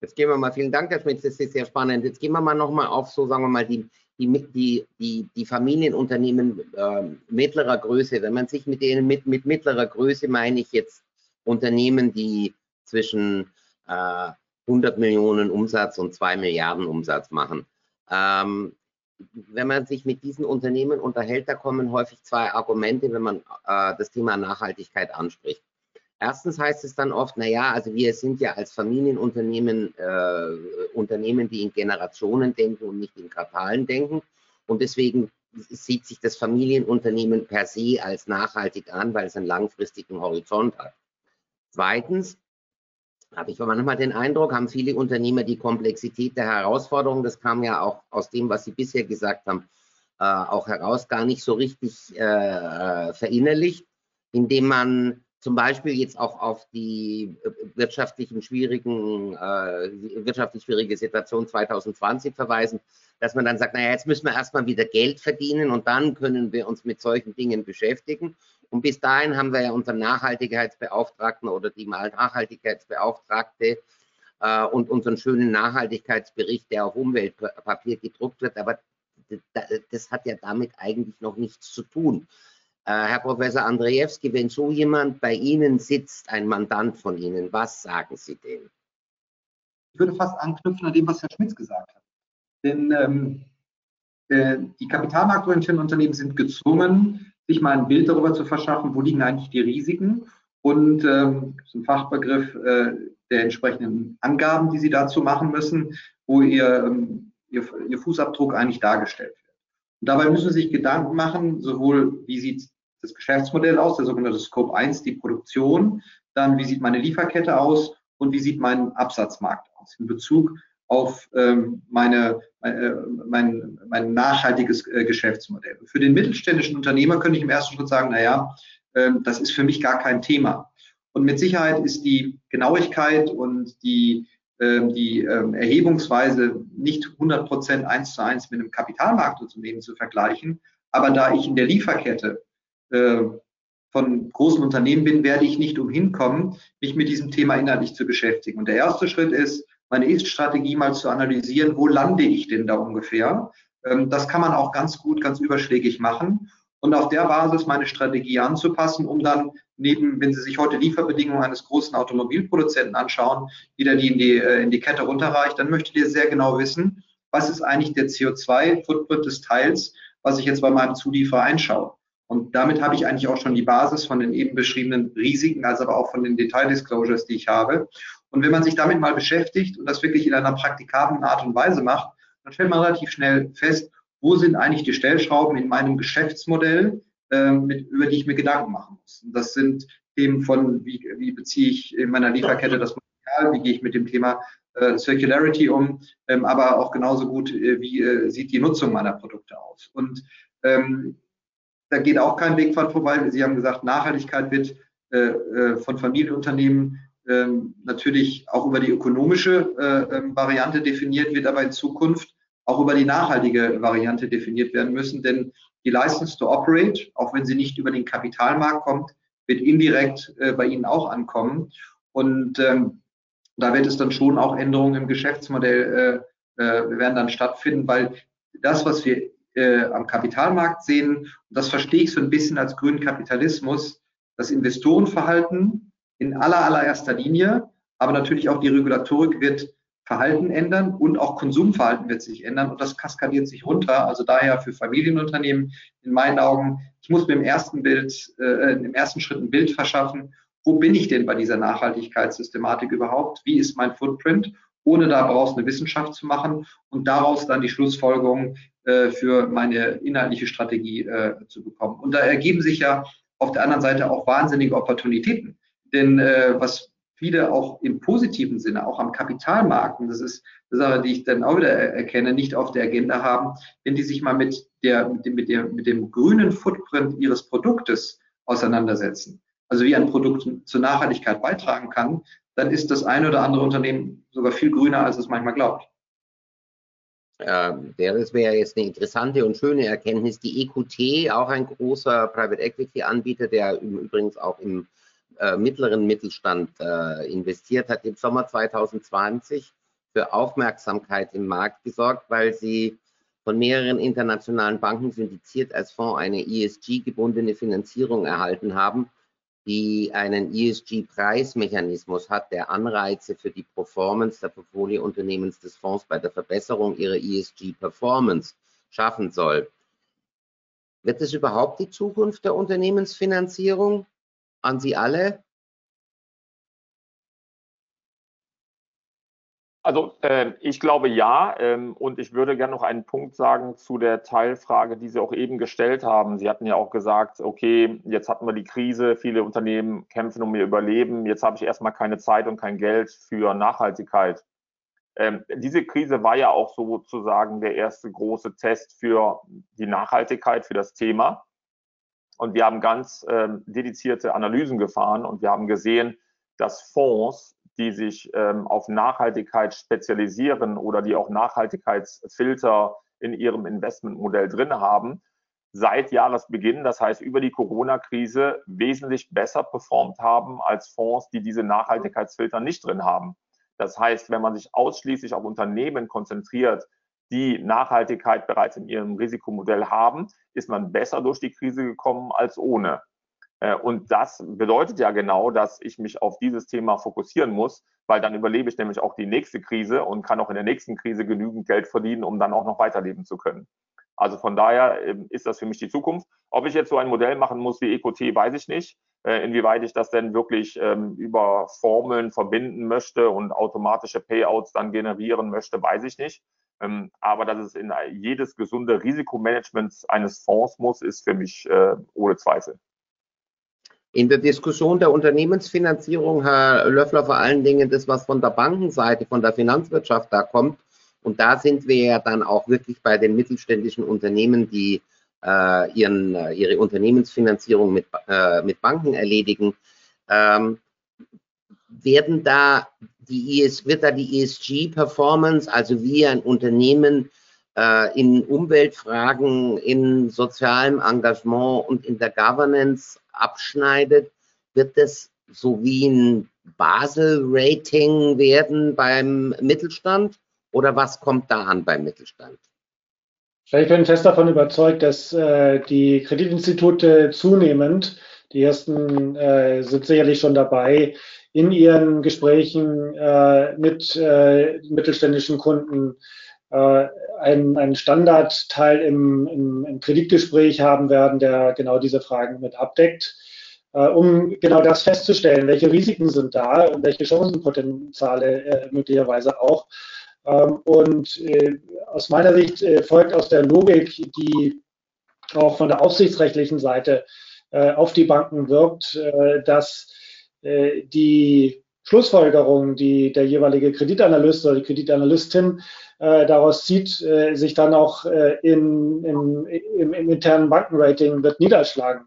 Jetzt gehen wir mal, vielen Dank, Herr Schmitz, das ist sehr spannend. Jetzt gehen wir mal nochmal auf, so sagen wir mal, die, die, die, die, Familienunternehmen äh, mittlerer Größe. Wenn man sich mit denen, mit, mit mittlerer Größe meine ich jetzt Unternehmen, die zwischen äh, 100 Millionen Umsatz und 2 Milliarden Umsatz machen. Ähm, wenn man sich mit diesen Unternehmen unterhält, da kommen häufig zwei Argumente, wenn man äh, das Thema Nachhaltigkeit anspricht. Erstens heißt es dann oft, naja, also wir sind ja als Familienunternehmen äh, Unternehmen, die in Generationen denken und nicht in Quartalen denken. Und deswegen sieht sich das Familienunternehmen per se als nachhaltig an, weil es einen langfristigen Horizont hat. Zweitens habe ich manchmal den Eindruck, haben viele Unternehmer die Komplexität der Herausforderung, das kam ja auch aus dem, was Sie bisher gesagt haben, äh, auch heraus, gar nicht so richtig äh, verinnerlicht, indem man zum Beispiel jetzt auch auf die wirtschaftlichen schwierigen, äh, wirtschaftlich schwierige Situation 2020 verweisen. dass man dann sagt, naja, jetzt müssen wir erstmal wieder Geld verdienen und dann können wir uns mit solchen Dingen beschäftigen. Und bis dahin haben wir ja unseren Nachhaltigkeitsbeauftragten oder die Nachhaltigkeitsbeauftragte äh, und unseren schönen Nachhaltigkeitsbericht, der auf Umweltpapier gedruckt wird. Aber das hat ja damit eigentlich noch nichts zu tun. Äh, Herr Professor Andrzejewski, wenn so jemand bei Ihnen sitzt, ein Mandant von Ihnen, was sagen Sie dem? Ich würde fast anknüpfen an dem, was Herr Schmitz gesagt hat. Denn ähm, äh, die kapitalmarktorientierten Unternehmen sind gezwungen, sich mal ein Bild darüber zu verschaffen, wo liegen eigentlich die Risiken und ähm, ein Fachbegriff äh, der entsprechenden Angaben, die sie dazu machen müssen, wo ihr, ähm, ihr, ihr Fußabdruck eigentlich dargestellt wird. Und dabei müssen Sie sich Gedanken machen, sowohl wie sieht das Geschäftsmodell aus, der sogenannte Scope 1, die Produktion, dann wie sieht meine Lieferkette aus und wie sieht mein Absatzmarkt aus in Bezug auf ähm, meine, mein, mein nachhaltiges äh, Geschäftsmodell. Für den mittelständischen Unternehmer könnte ich im ersten Schritt sagen, naja, äh, das ist für mich gar kein Thema. Und mit Sicherheit ist die Genauigkeit und die, ähm, die ähm, Erhebungsweise nicht 100 Prozent eins zu eins mit einem Kapitalmarktunternehmen zu vergleichen. Aber da ich in der Lieferkette äh, von großen Unternehmen bin, werde ich nicht umhin kommen, mich mit diesem Thema inhaltlich zu beschäftigen. Und der erste Schritt ist, meine Ist-Strategie mal zu analysieren, wo lande ich denn da ungefähr. Ähm, das kann man auch ganz gut, ganz überschlägig machen und auf der Basis meine Strategie anzupassen, um dann neben, wenn Sie sich heute Lieferbedingungen eines großen Automobilproduzenten anschauen, wie der die in die, äh, in die Kette runterreicht, dann möchtet ihr sehr genau wissen, was ist eigentlich der CO2-Footprint des Teils, was ich jetzt bei meinem Zulieferer einschaue. Und damit habe ich eigentlich auch schon die Basis von den eben beschriebenen Risiken, als aber auch von den Detaildisclosures, die ich habe. Und wenn man sich damit mal beschäftigt und das wirklich in einer praktikablen Art und Weise macht, dann stellt man relativ schnell fest, wo sind eigentlich die Stellschrauben in meinem Geschäftsmodell, äh, mit, über die ich mir Gedanken machen muss. Und das sind Themen von, wie, wie beziehe ich in meiner Lieferkette das Material, wie gehe ich mit dem Thema äh, Circularity um, ähm, aber auch genauso gut, äh, wie äh, sieht die Nutzung meiner Produkte aus. Und ähm, da geht auch kein Weg vorbei. Sie haben gesagt, Nachhaltigkeit wird äh, äh, von Familienunternehmen ähm, natürlich auch über die ökonomische äh, ähm, Variante definiert, wird aber in Zukunft auch über die nachhaltige Variante definiert werden müssen. Denn die License to Operate, auch wenn sie nicht über den Kapitalmarkt kommt, wird indirekt äh, bei Ihnen auch ankommen. Und ähm, da wird es dann schon auch Änderungen im Geschäftsmodell äh, äh, werden dann stattfinden, weil das, was wir äh, am Kapitalmarkt sehen. Das verstehe ich so ein bisschen als grünen Kapitalismus, das Investorenverhalten in aller allererster Linie, aber natürlich auch die Regulatorik wird Verhalten ändern und auch Konsumverhalten wird sich ändern und das kaskadiert sich runter. Also daher für Familienunternehmen in meinen Augen, ich muss mir im ersten Bild, äh, im ersten Schritt ein Bild verschaffen, wo bin ich denn bei dieser Nachhaltigkeitssystematik überhaupt? Wie ist mein Footprint? Ohne daraus eine Wissenschaft zu machen und daraus dann die Schlussfolgerung, äh, für meine inhaltliche Strategie äh, zu bekommen. Und da ergeben sich ja auf der anderen Seite auch wahnsinnige Opportunitäten. Denn äh, was viele auch im positiven Sinne, auch am Kapitalmarkt, und das ist eine Sache, die ich dann auch wieder erkenne, nicht auf der Agenda haben, wenn die sich mal mit, der, mit, dem, mit, der, mit dem grünen Footprint ihres Produktes auseinandersetzen, also wie ein Produkt zur Nachhaltigkeit beitragen kann, dann ist das eine oder andere Unternehmen sogar viel grüner, als es manchmal glaubt äh, das wäre jetzt eine interessante und schöne Erkenntnis. Die EQT, auch ein großer Private Equity Anbieter, der übrigens auch im äh, mittleren Mittelstand äh, investiert, hat im Sommer 2020 für Aufmerksamkeit im Markt gesorgt, weil sie von mehreren internationalen Banken syndiziert als Fonds eine ESG-gebundene Finanzierung erhalten haben die einen ESG-Preismechanismus hat, der Anreize für die Performance der Portfoliounternehmen des Fonds bei der Verbesserung ihrer ESG-Performance schaffen soll. Wird es überhaupt die Zukunft der Unternehmensfinanzierung an Sie alle? Also äh, ich glaube ja ähm, und ich würde gerne noch einen Punkt sagen zu der Teilfrage, die Sie auch eben gestellt haben. Sie hatten ja auch gesagt, okay, jetzt hatten wir die Krise, viele Unternehmen kämpfen um ihr Überleben, jetzt habe ich erstmal keine Zeit und kein Geld für Nachhaltigkeit. Ähm, diese Krise war ja auch sozusagen der erste große Test für die Nachhaltigkeit, für das Thema. Und wir haben ganz ähm, dedizierte Analysen gefahren und wir haben gesehen, dass Fonds die sich ähm, auf Nachhaltigkeit spezialisieren oder die auch Nachhaltigkeitsfilter in ihrem Investmentmodell drin haben, seit Jahresbeginn, das heißt über die Corona-Krise, wesentlich besser performt haben als Fonds, die diese Nachhaltigkeitsfilter nicht drin haben. Das heißt, wenn man sich ausschließlich auf Unternehmen konzentriert, die Nachhaltigkeit bereits in ihrem Risikomodell haben, ist man besser durch die Krise gekommen als ohne. Äh, und das bedeutet ja genau, dass ich mich auf dieses Thema fokussieren muss, weil dann überlebe ich nämlich auch die nächste Krise und kann auch in der nächsten Krise genügend Geld verdienen, um dann auch noch weiterleben zu können. Also von daher ähm, ist das für mich die Zukunft. Ob ich jetzt so ein Modell machen muss wie EcoT, weiß ich nicht. Äh, inwieweit ich das denn wirklich ähm, über Formeln verbinden möchte und automatische Payouts dann generieren möchte, weiß ich nicht. Ähm, aber dass es in jedes gesunde Risikomanagement eines Fonds muss, ist für mich äh, ohne Zweifel. In der Diskussion der Unternehmensfinanzierung, Herr Löffler, vor allen Dingen das, was von der Bankenseite, von der Finanzwirtschaft da kommt, und da sind wir ja dann auch wirklich bei den mittelständischen Unternehmen, die äh, ihren, äh, ihre Unternehmensfinanzierung mit, äh, mit Banken erledigen. Ähm, werden da die ES, wird da die ESG-Performance, also wie ein Unternehmen äh, in Umweltfragen, in sozialem Engagement und in der Governance abschneidet, wird das so wie ein Basel-Rating werden beim Mittelstand? Oder was kommt da an beim Mittelstand? Ich bin fest davon überzeugt, dass äh, die Kreditinstitute zunehmend, die ersten äh, sind sicherlich schon dabei, in ihren Gesprächen äh, mit äh, mittelständischen Kunden äh, einen, einen Standardteil im, im, im Kreditgespräch haben werden, der genau diese Fragen mit abdeckt äh, um genau das festzustellen, welche Risiken sind da und welche Chancenpotenziale äh, möglicherweise auch. Ähm, und äh, aus meiner Sicht folgt aus der Logik, die auch von der aufsichtsrechtlichen Seite auf die Banken wirkt, dass die Schlussfolgerung, die der jeweilige Kreditanalyst oder die Kreditanalystin daraus zieht, sich dann auch in, im, im, im internen Bankenrating wird niederschlagen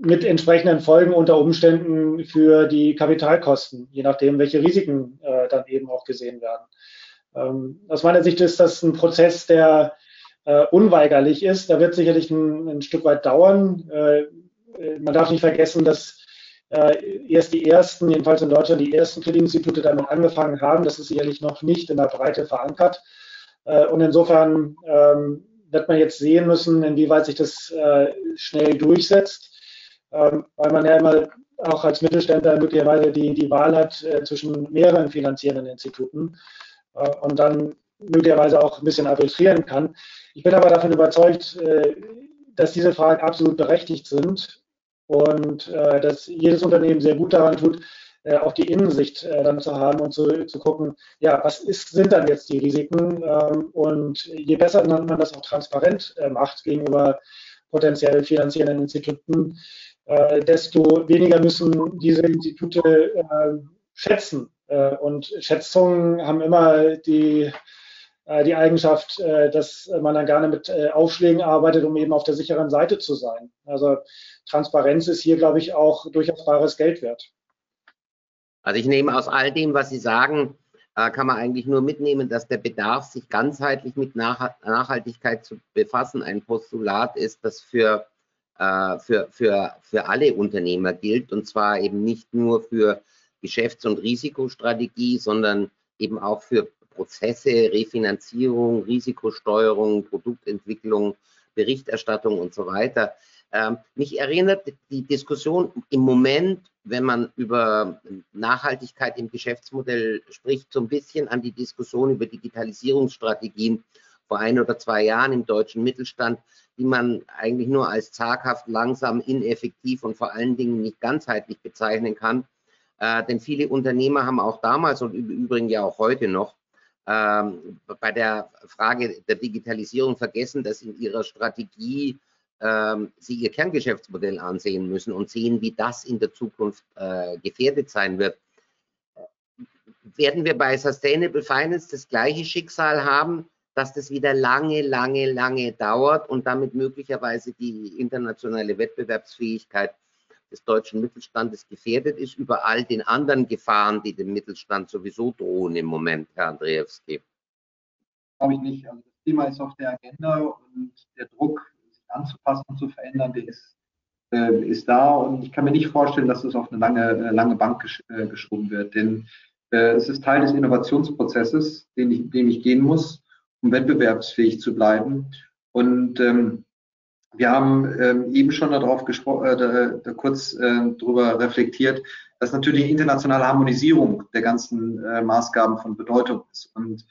mit entsprechenden Folgen unter Umständen für die Kapitalkosten, je nachdem, welche Risiken äh, dann eben auch gesehen werden. Ähm, aus meiner Sicht ist das ein Prozess, der äh, unweigerlich ist. Da wird sicherlich ein, ein Stück weit dauern. Äh, man darf nicht vergessen, dass äh, erst die ersten, jedenfalls in Deutschland, die ersten Kreditinstitute damit angefangen haben. Das ist sicherlich noch nicht in der Breite verankert. Äh, und insofern ähm, wird man jetzt sehen müssen, inwieweit sich das äh, schnell durchsetzt ähm, weil man ja immer auch als Mittelständler möglicherweise die, die Wahl hat äh, zwischen mehreren finanzierenden Instituten äh, und dann möglicherweise auch ein bisschen arbitrieren kann. Ich bin aber davon überzeugt, äh, dass diese Fragen absolut berechtigt sind und äh, dass jedes Unternehmen sehr gut daran tut, äh, auch die Innensicht äh, dann zu haben und zu, zu gucken, ja, was ist, sind dann jetzt die Risiken? Ähm, und je besser man das auch transparent macht gegenüber potenziell finanzierenden Instituten, äh, desto weniger müssen diese Institute äh, schätzen. Äh, und Schätzungen haben immer die, äh, die Eigenschaft, äh, dass man dann gerne mit äh, Aufschlägen arbeitet, um eben auf der sicheren Seite zu sein. Also Transparenz ist hier, glaube ich, auch durchaus bares Geld wert. Also ich nehme aus all dem, was Sie sagen, kann man eigentlich nur mitnehmen, dass der Bedarf, sich ganzheitlich mit Nachhaltigkeit zu befassen, ein Postulat ist, das für äh, für, für, für alle Unternehmer gilt und zwar eben nicht nur für Geschäfts- und Risikostrategie, sondern eben auch für Prozesse, Refinanzierung, Risikosteuerung, Produktentwicklung, Berichterstattung und so weiter. Ähm, mich erinnert die Diskussion im Moment, wenn man über Nachhaltigkeit im Geschäftsmodell spricht, so ein bisschen an die Diskussion über Digitalisierungsstrategien vor ein oder zwei Jahren im deutschen Mittelstand, die man eigentlich nur als zaghaft, langsam, ineffektiv und vor allen Dingen nicht ganzheitlich bezeichnen kann. Äh, denn viele Unternehmer haben auch damals und im Übrigen ja auch heute noch ähm, bei der Frage der Digitalisierung vergessen, dass in ihrer Strategie ähm, sie ihr Kerngeschäftsmodell ansehen müssen und sehen, wie das in der Zukunft äh, gefährdet sein wird. Werden wir bei Sustainable Finance das gleiche Schicksal haben? dass das wieder lange, lange, lange dauert und damit möglicherweise die internationale Wettbewerbsfähigkeit des deutschen Mittelstandes gefährdet ist, über all den anderen Gefahren, die dem Mittelstand sowieso drohen im Moment, Herr Andreewski? Glaube ich nicht. Also das Thema ist auf der Agenda und der Druck, sich anzupassen und zu verändern, der ist, äh, ist da. Und ich kann mir nicht vorstellen, dass es auf eine lange, äh, lange Bank gesch äh, geschoben wird. Denn äh, es ist Teil des Innovationsprozesses, den ich, den ich gehen muss, um wettbewerbsfähig zu bleiben. Und ähm, wir haben ähm, eben schon darauf gesprochen, äh, da, kurz äh, darüber reflektiert, dass natürlich internationale Harmonisierung der ganzen äh, Maßgaben von Bedeutung ist. Und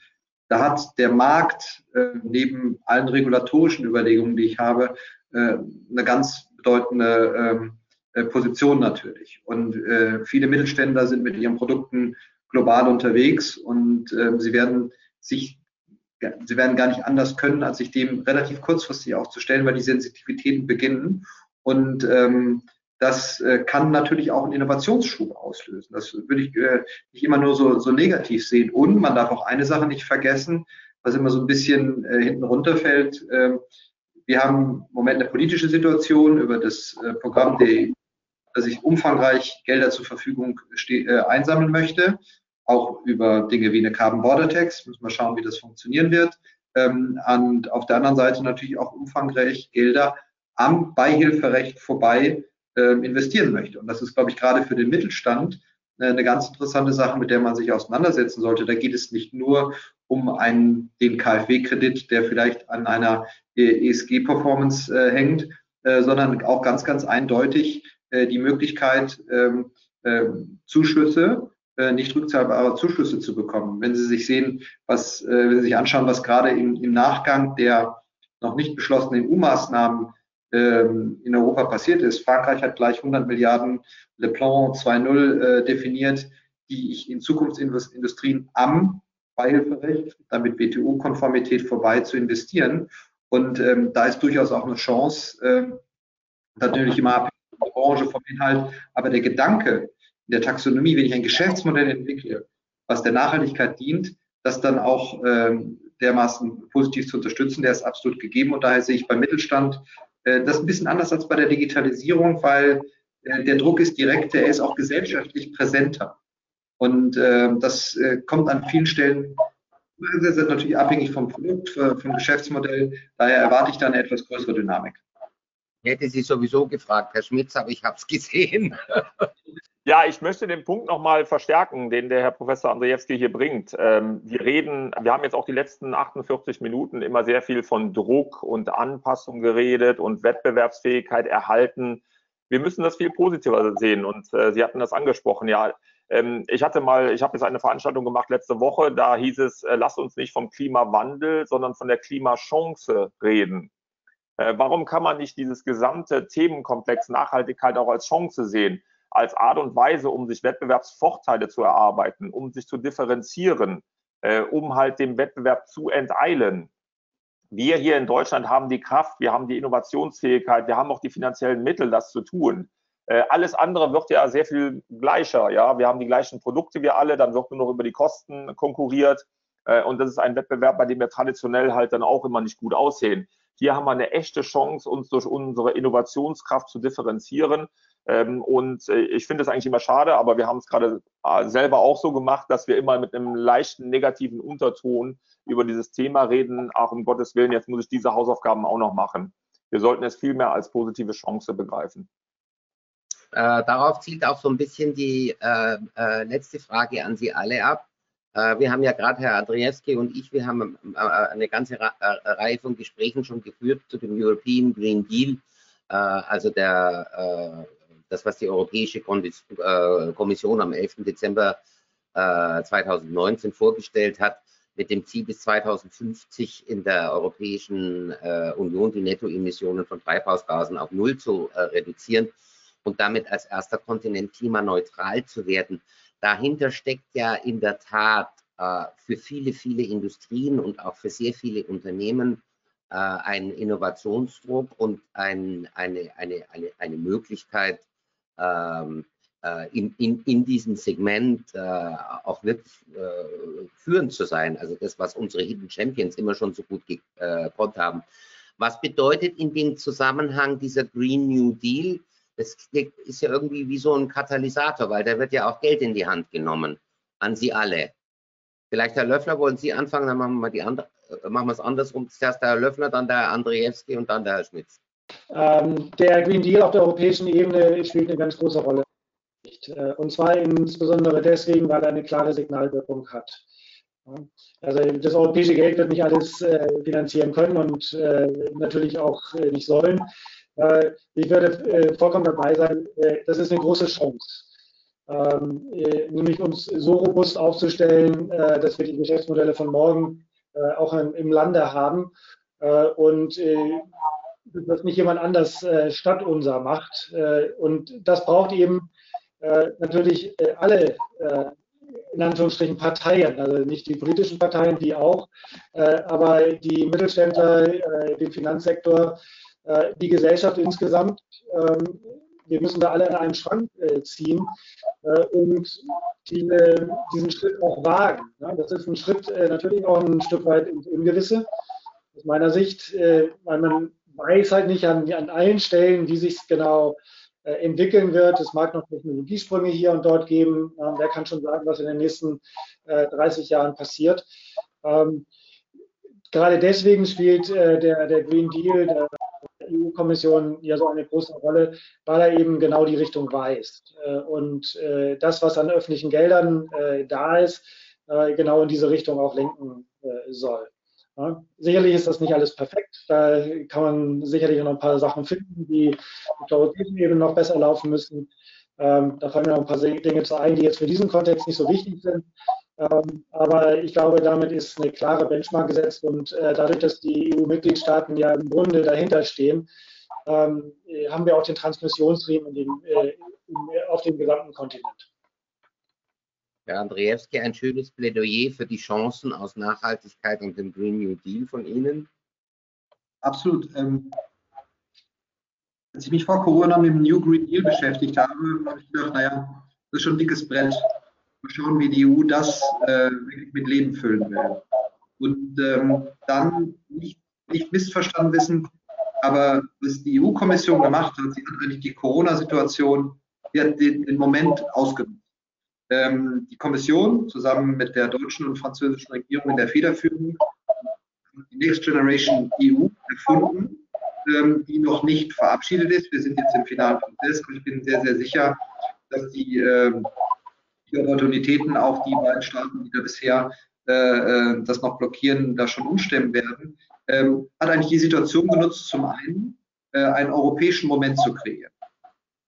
da hat der Markt äh, neben allen regulatorischen Überlegungen, die ich habe, äh, eine ganz bedeutende ähm, äh, Position natürlich. Und viele Mittelständler sind mit ihren Produkten global unterwegs und äh, sie werden sich sie werden gar nicht anders können, als sich dem relativ kurzfristig auch zu stellen, weil die Sensitivitäten beginnen. Und ähm, das äh, kann natürlich auch einen Innovationsschub auslösen. Das würde ich äh, nicht immer nur so, so negativ sehen. Und man darf auch eine Sache nicht vergessen, was immer so ein bisschen äh, hinten runterfällt. Äh, wir haben im Moment eine politische Situation über das äh, Programm der dass ich umfangreich Gelder zur Verfügung äh, einsammeln möchte, auch über Dinge wie eine Carbon Border Tax. Müssen wir schauen, wie das funktionieren wird. Ähm, und auf der anderen Seite natürlich auch umfangreich Gelder am Beihilferecht vorbei ähm, investieren möchte. Und das ist, glaube ich, gerade für den Mittelstand äh, eine ganz interessante Sache, mit der man sich auseinandersetzen sollte. Da geht es nicht nur um einen, den KfW-Kredit, der vielleicht an einer ESG-Performance äh, hängt, äh, sondern auch ganz, ganz eindeutig äh, die Möglichkeit, ähm, ähm, Zuschüsse, äh, nicht rückzahlbare Zuschüsse zu bekommen. Wenn Sie sich sehen, was, äh, wenn Sie sich anschauen, was gerade im, im Nachgang der noch nicht beschlossenen EU-Maßnahmen ähm, in Europa passiert ist. Frankreich hat gleich 100 Milliarden Le Plan 2.0 äh, definiert, die ich in Zukunftsindustrien am Beihilferecht, damit WTO-Konformität vorbei zu investieren. Und ähm, da ist durchaus auch eine Chance, äh, natürlich immer abhängig von der Branche, vom Inhalt, aber der Gedanke in der Taxonomie, wenn ich ein Geschäftsmodell entwickle, was der Nachhaltigkeit dient, das dann auch ähm, dermaßen positiv zu unterstützen, der ist absolut gegeben. Und daher sehe ich beim Mittelstand äh, das ist ein bisschen anders als bei der Digitalisierung, weil äh, der Druck ist direkter, er ist auch gesellschaftlich präsenter. Und äh, das kommt an vielen Stellen das ist natürlich abhängig vom Produkt, vom Geschäftsmodell. Daher erwarte ich da eine etwas größere Dynamik. Ich hätte Sie sowieso gefragt, Herr Schmitz, aber ich habe es gesehen. [laughs] Ja, ich möchte den Punkt nochmal verstärken, den der Herr Professor Andrzejewski hier bringt. Ähm, wir reden, wir haben jetzt auch die letzten 48 Minuten immer sehr viel von Druck und Anpassung geredet und Wettbewerbsfähigkeit erhalten. Wir müssen das viel positiver sehen und äh, Sie hatten das angesprochen, ja. Ähm, ich hatte mal, ich habe jetzt eine Veranstaltung gemacht letzte Woche, da hieß es, äh, lasst uns nicht vom Klimawandel, sondern von der Klimachance reden. Äh, warum kann man nicht dieses gesamte Themenkomplex Nachhaltigkeit auch als Chance sehen? Als Art und Weise, um sich Wettbewerbsvorteile zu erarbeiten, um sich zu differenzieren, äh, um halt dem Wettbewerb zu enteilen. Wir hier in Deutschland haben die Kraft, wir haben die Innovationsfähigkeit, wir haben auch die finanziellen Mittel, das zu tun. Äh, alles andere wird ja sehr viel gleicher. Ja, wir haben die gleichen Produkte wie alle, dann wird nur noch über die Kosten konkurriert. Äh, und das ist ein Wettbewerb, bei dem wir traditionell halt dann auch immer nicht gut aussehen. Hier haben wir eine echte Chance, uns durch unsere Innovationskraft zu differenzieren. Ähm, und äh, ich finde es eigentlich immer schade, aber wir haben es gerade äh, selber auch so gemacht, dass wir immer mit einem leichten negativen Unterton über dieses Thema reden. Ach, um Gottes Willen, jetzt muss ich diese Hausaufgaben auch noch machen. Wir sollten es vielmehr als positive Chance begreifen. Äh, darauf zielt auch so ein bisschen die äh, äh, letzte Frage an Sie alle ab. Äh, wir haben ja gerade Herr Adriewski und ich, wir haben äh, eine ganze Ra Reihe von Gesprächen schon geführt zu dem European Green Deal, also der, das, was die Europäische Kommission am 11. Dezember 2019 vorgestellt hat, mit dem Ziel bis 2050 in der Europäischen Union die Nettoemissionen von Treibhausgasen auf Null zu reduzieren und damit als erster Kontinent klimaneutral zu werden dahinter steckt ja in der Tat äh, für viele, viele Industrien und auch für sehr viele Unternehmen äh, ein Innovationsdruck und ein, eine, eine, eine, eine Möglichkeit, ähm, äh, in, in, in diesem Segment äh, auch wirklich äh, führend zu sein. Also das, was unsere Hidden Champions immer schon so gut gekonnt äh, haben. Was bedeutet in dem Zusammenhang dieser Green New Deal? das ist ja irgendwie wie so ein Katalysator, weil da wird ja auch Geld in die Hand genommen an Sie alle. Vielleicht, Herr Löffler, wollen Sie anfangen, dann machen wir die andere, äh, machen wir es andersrum. Zuerst der Herr Löffner, dann der Herr Andrzejewski und dann der Herr Schmitz. Ähm, der Green Deal auf der europäischen Ebene spielt eine ganz große Rolle. Äh, und zwar insbesondere deswegen, weil er eine klare Signalwirkung hat. Also das europäische Geld wird nicht alles äh, finanzieren können und äh, natürlich auch nicht sollen. Ich würde äh, vollkommen dabei sein, das ist eine große Chance. Ähm, nämlich uns so robust aufzustellen, dass wir die Geschäftsmodelle von morgen auch im Lande haben und dass nicht jemand anders statt unser macht. und das braucht eben äh, natürlich äh, alle äh, in Anführungsstrichen Parteien, also nicht die politischen Parteien, die auch, äh, aber die Mittelständler, äh, den Finanzsektor, äh, die Gesellschaft insgesamt. Ähm, wir müssen da alle in einen Schrank ziehen und die, diesen Schritt auch wagen. Ja, das ist ein Schritt natürlich auch ein Stück weit ins Ungewisse, aus meiner Sicht, weil man weiß halt nicht an, an allen Stellen, wie sich es genau äh, entwickeln wird. Es mag noch Technologiesprünge hier und dort geben. Ähm, wer kann schon sagen, was in den nächsten 30 äh, Jahren passiert? Ähm, gerade deswegen spielt äh, der, der Green Deal der EU-Kommission ja so eine große Rolle, weil er eben genau die Richtung weist. und das, was an öffentlichen Geldern da ist, genau in diese Richtung auch lenken soll. Ja, sicherlich ist das nicht alles perfekt. Da kann man sicherlich noch ein paar Sachen finden, die auf der europäischen Ebene noch besser laufen müssen. Ähm, da fallen mir noch ein paar Dinge zu ein, die jetzt für diesen Kontext nicht so wichtig sind. Ähm, aber ich glaube, damit ist eine klare Benchmark gesetzt und äh, dadurch, dass die EU-Mitgliedstaaten ja im Grunde dahinter stehen, ähm, haben wir auch den Transmissionsriemen äh, auf dem gesamten Kontinent. Herr Andrzejewski, ein schönes Plädoyer für die Chancen aus Nachhaltigkeit und dem Green New Deal von Ihnen. Absolut. Ähm, als ich mich vor Corona mit dem New Green Deal beschäftigt habe, habe ich gedacht, naja, das ist schon ein dickes Brett. Mal schauen, wie die EU das äh, mit Leben füllen will. Und ähm, dann nicht, nicht missverstanden wissen, aber was die EU-Kommission gemacht hat, sie hat eigentlich die Corona-Situation, die hat den, den Moment ausgenutzt ähm, die Kommission zusammen mit der deutschen und französischen Regierung in der Federführung die Next Generation EU erfunden, ähm, die noch nicht verabschiedet ist. Wir sind jetzt im finalen Prozess und ich bin sehr, sehr sicher, dass die, äh, die Opportunitäten auch die beiden Staaten, die da bisher äh, äh, das noch blockieren, da schon umstimmen werden, ähm, hat eigentlich die Situation genutzt, zum einen äh, einen europäischen Moment zu kreieren.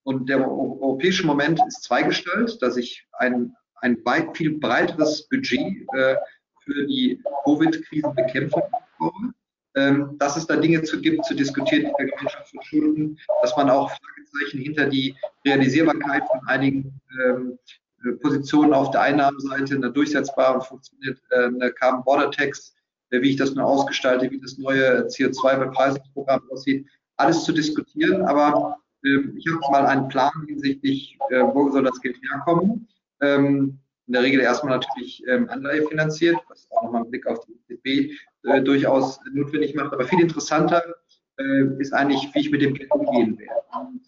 Und der europäische Moment ist zweigestaltet, dass ich ein, ein weit, viel breiteres Budget äh, für die Covid-Krisenbekämpfung aufbaue. Ähm, dass es da Dinge zu gibt, zu diskutieren in der Gemeinschaft von Schulden, dass man auch Fragezeichen hinter die Realisierbarkeit von einigen ähm, äh, Positionen auf der Einnahmenseite, eine durchsetzbare und funktioniert äh, eine Carbon Border Tax, äh, wie ich das nur ausgestalte, wie das neue CO2-Bepreisungsprogramm aussieht, alles zu diskutieren, aber ich habe mal einen Plan hinsichtlich, äh, wo soll das Geld herkommen. Ähm, in der Regel erstmal natürlich ähm, Anleihe finanziert, was auch nochmal einen Blick auf die EZB äh, durchaus notwendig macht. Aber viel interessanter äh, ist eigentlich, wie ich mit dem Geld umgehen werde. Und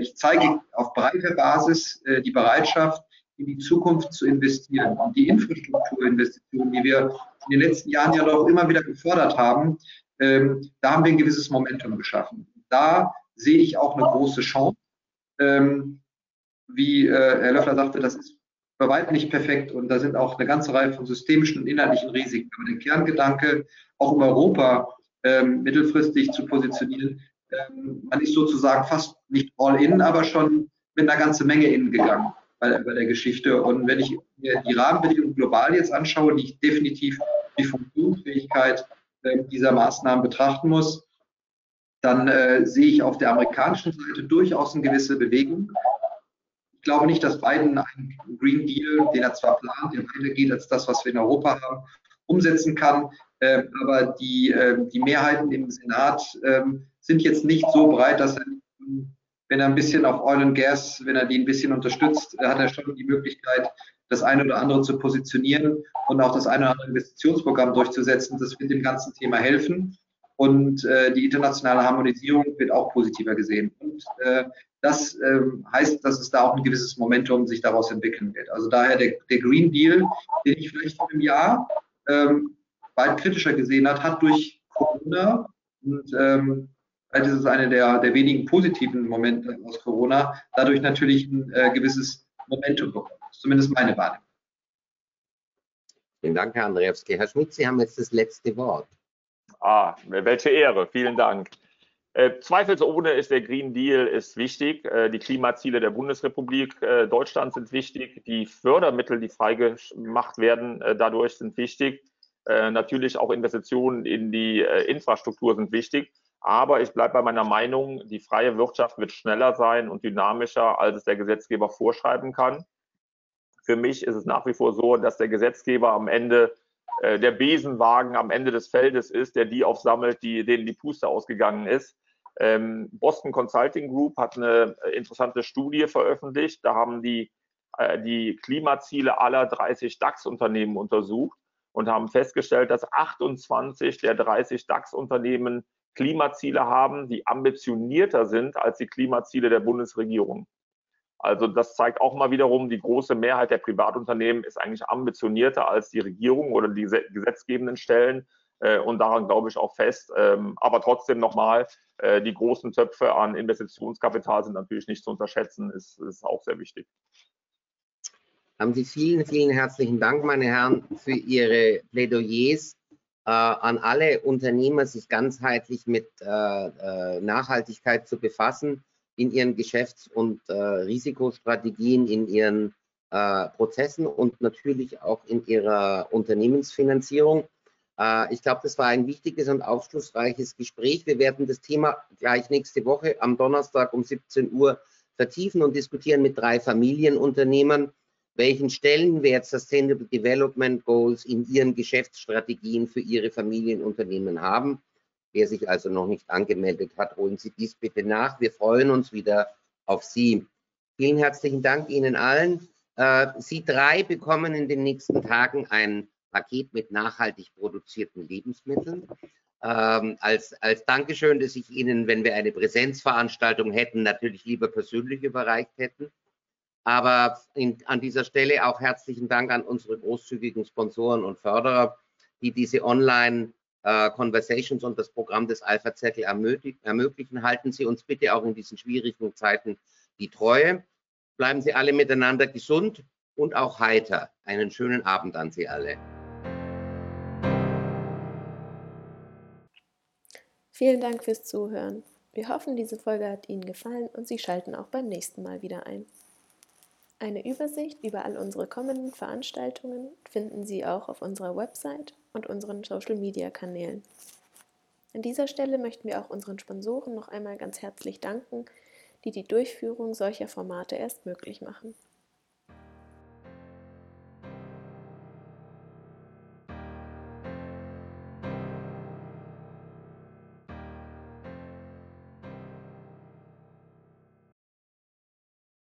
ich zeige auf breiter Basis die Bereitschaft, in die Zukunft zu investieren. Und die Infrastrukturinvestitionen, die wir in den letzten Jahren ja doch immer wieder gefordert haben, da haben wir ein gewisses Momentum geschaffen. Da sehe ich auch eine große Chance. Ähm, wie äh, Herr Löffler sagte, das ist bei weitem nicht perfekt und da sind auch eine ganze Reihe von systemischen und inhaltlichen Risiken. Aber der Kerngedanke, auch um Europa ähm, mittelfristig zu positionieren, ähm, man ist sozusagen fast nicht all in, aber schon mit einer ganzen Menge innen gegangen bei, bei der Geschichte. Und wenn ich mir die Rahmenbedingungen global jetzt anschaue, die ich definitiv die Funktionsfähigkeit äh, dieser Maßnahmen betrachten muss, dann äh, sehe ich auf der amerikanischen Seite durchaus eine gewisse Bewegung. Ich glaube nicht, dass Biden einen Green Deal, den er zwar plant, der weitergeht als das, was wir in Europa haben, umsetzen kann. Äh, aber die, äh, die Mehrheiten im Senat ähm, sind jetzt nicht so breit, dass er, wenn er ein bisschen auf Oil and Gas, wenn er die ein bisschen unterstützt, hat er schon die Möglichkeit, das eine oder andere zu positionieren und auch das eine oder andere Investitionsprogramm durchzusetzen. Das wird dem ganzen Thema helfen und äh, die internationale Harmonisierung wird auch positiver gesehen. Und äh, das äh, heißt, dass es da auch ein gewisses Momentum sich daraus entwickeln wird. Also daher der, der Green Deal, den ich vielleicht vor einem Jahr ähm, weit kritischer gesehen hat, hat durch Corona und ähm, das ist eine der, der wenigen positiven Momente aus Corona, dadurch natürlich ein äh, gewisses Momentum bekommen. Zumindest meine Wahrnehmung. Vielen Dank, Herr Andrzejewski. Herr Schmidt, Sie haben jetzt das letzte Wort. Ah, welche Ehre. Vielen Dank. Äh, zweifelsohne ist der Green Deal ist wichtig. Äh, die Klimaziele der Bundesrepublik äh, Deutschland sind wichtig. Die Fördermittel, die freigemacht werden, äh, dadurch sind wichtig. Äh, natürlich auch Investitionen in die äh, Infrastruktur sind wichtig. Aber ich bleibe bei meiner Meinung, die freie Wirtschaft wird schneller sein und dynamischer, als es der Gesetzgeber vorschreiben kann. Für mich ist es nach wie vor so, dass der Gesetzgeber am Ende äh, der Besenwagen am Ende des Feldes ist, der die aufsammelt, die, denen die Puste ausgegangen ist. Ähm, Boston Consulting Group hat eine interessante Studie veröffentlicht. Da haben die äh, die Klimaziele aller 30 DAX-Unternehmen untersucht und haben festgestellt, dass 28 der 30 DAX-Unternehmen Klimaziele haben, die ambitionierter sind als die Klimaziele der Bundesregierung. Also das zeigt auch mal wiederum, die große Mehrheit der Privatunternehmen ist eigentlich ambitionierter als die Regierung oder die gesetzgebenden Stellen. Äh, und daran glaube ich auch fest. Ähm, aber trotzdem nochmal, äh, die großen Töpfe an Investitionskapital sind natürlich nicht zu unterschätzen, ist, ist auch sehr wichtig. Haben Sie vielen, vielen herzlichen Dank, meine Herren, für Ihre Plädoyers äh, an alle Unternehmer, sich ganzheitlich mit Nachhaltigkeit zu befassen in ihren Geschäfts- und äh, Risikostrategien, in ihren äh, Prozessen und natürlich auch in ihrer Unternehmensfinanzierung. Äh, ich glaube, das war ein wichtiges und aufschlussreiches Gespräch. Wir werden das Thema gleich nächste Woche am Donnerstag um 17 Uhr vertiefen und diskutieren mit drei Familienunternehmern welchen Stellenwert Sustainable Development Goals in ihren Geschäftsstrategien für ihre Familienunternehmen haben. Wer sich also noch nicht angemeldet hat, holen Sie dies bitte nach. Wir freuen uns wieder auf Sie. Vielen herzlichen Dank Ihnen allen. Äh, Sie drei bekommen in den nächsten Tagen ein Paket mit nachhaltig produzierten Lebensmitteln. Ähm, als, als Dankeschön, dass ich Ihnen, wenn wir eine Präsenzveranstaltung hätten, natürlich lieber persönlich überreicht hätten. Aber in, an dieser Stelle auch herzlichen Dank an unsere großzügigen Sponsoren und Förderer, die diese Online äh, Conversations und das Programm des Alpha-Zettel ermöglichen. Halten Sie uns bitte auch in diesen schwierigen Zeiten die Treue. Bleiben Sie alle miteinander gesund und auch heiter. Einen schönen Abend an Sie alle. Vielen Dank fürs Zuhören. Wir hoffen, diese Folge hat Ihnen gefallen und Sie schalten auch beim nächsten Mal wieder ein. Eine Übersicht über all unsere kommenden Veranstaltungen finden Sie auch auf unserer Website und unseren Social-Media-Kanälen. An dieser Stelle möchten wir auch unseren Sponsoren noch einmal ganz herzlich danken, die die Durchführung solcher Formate erst möglich machen.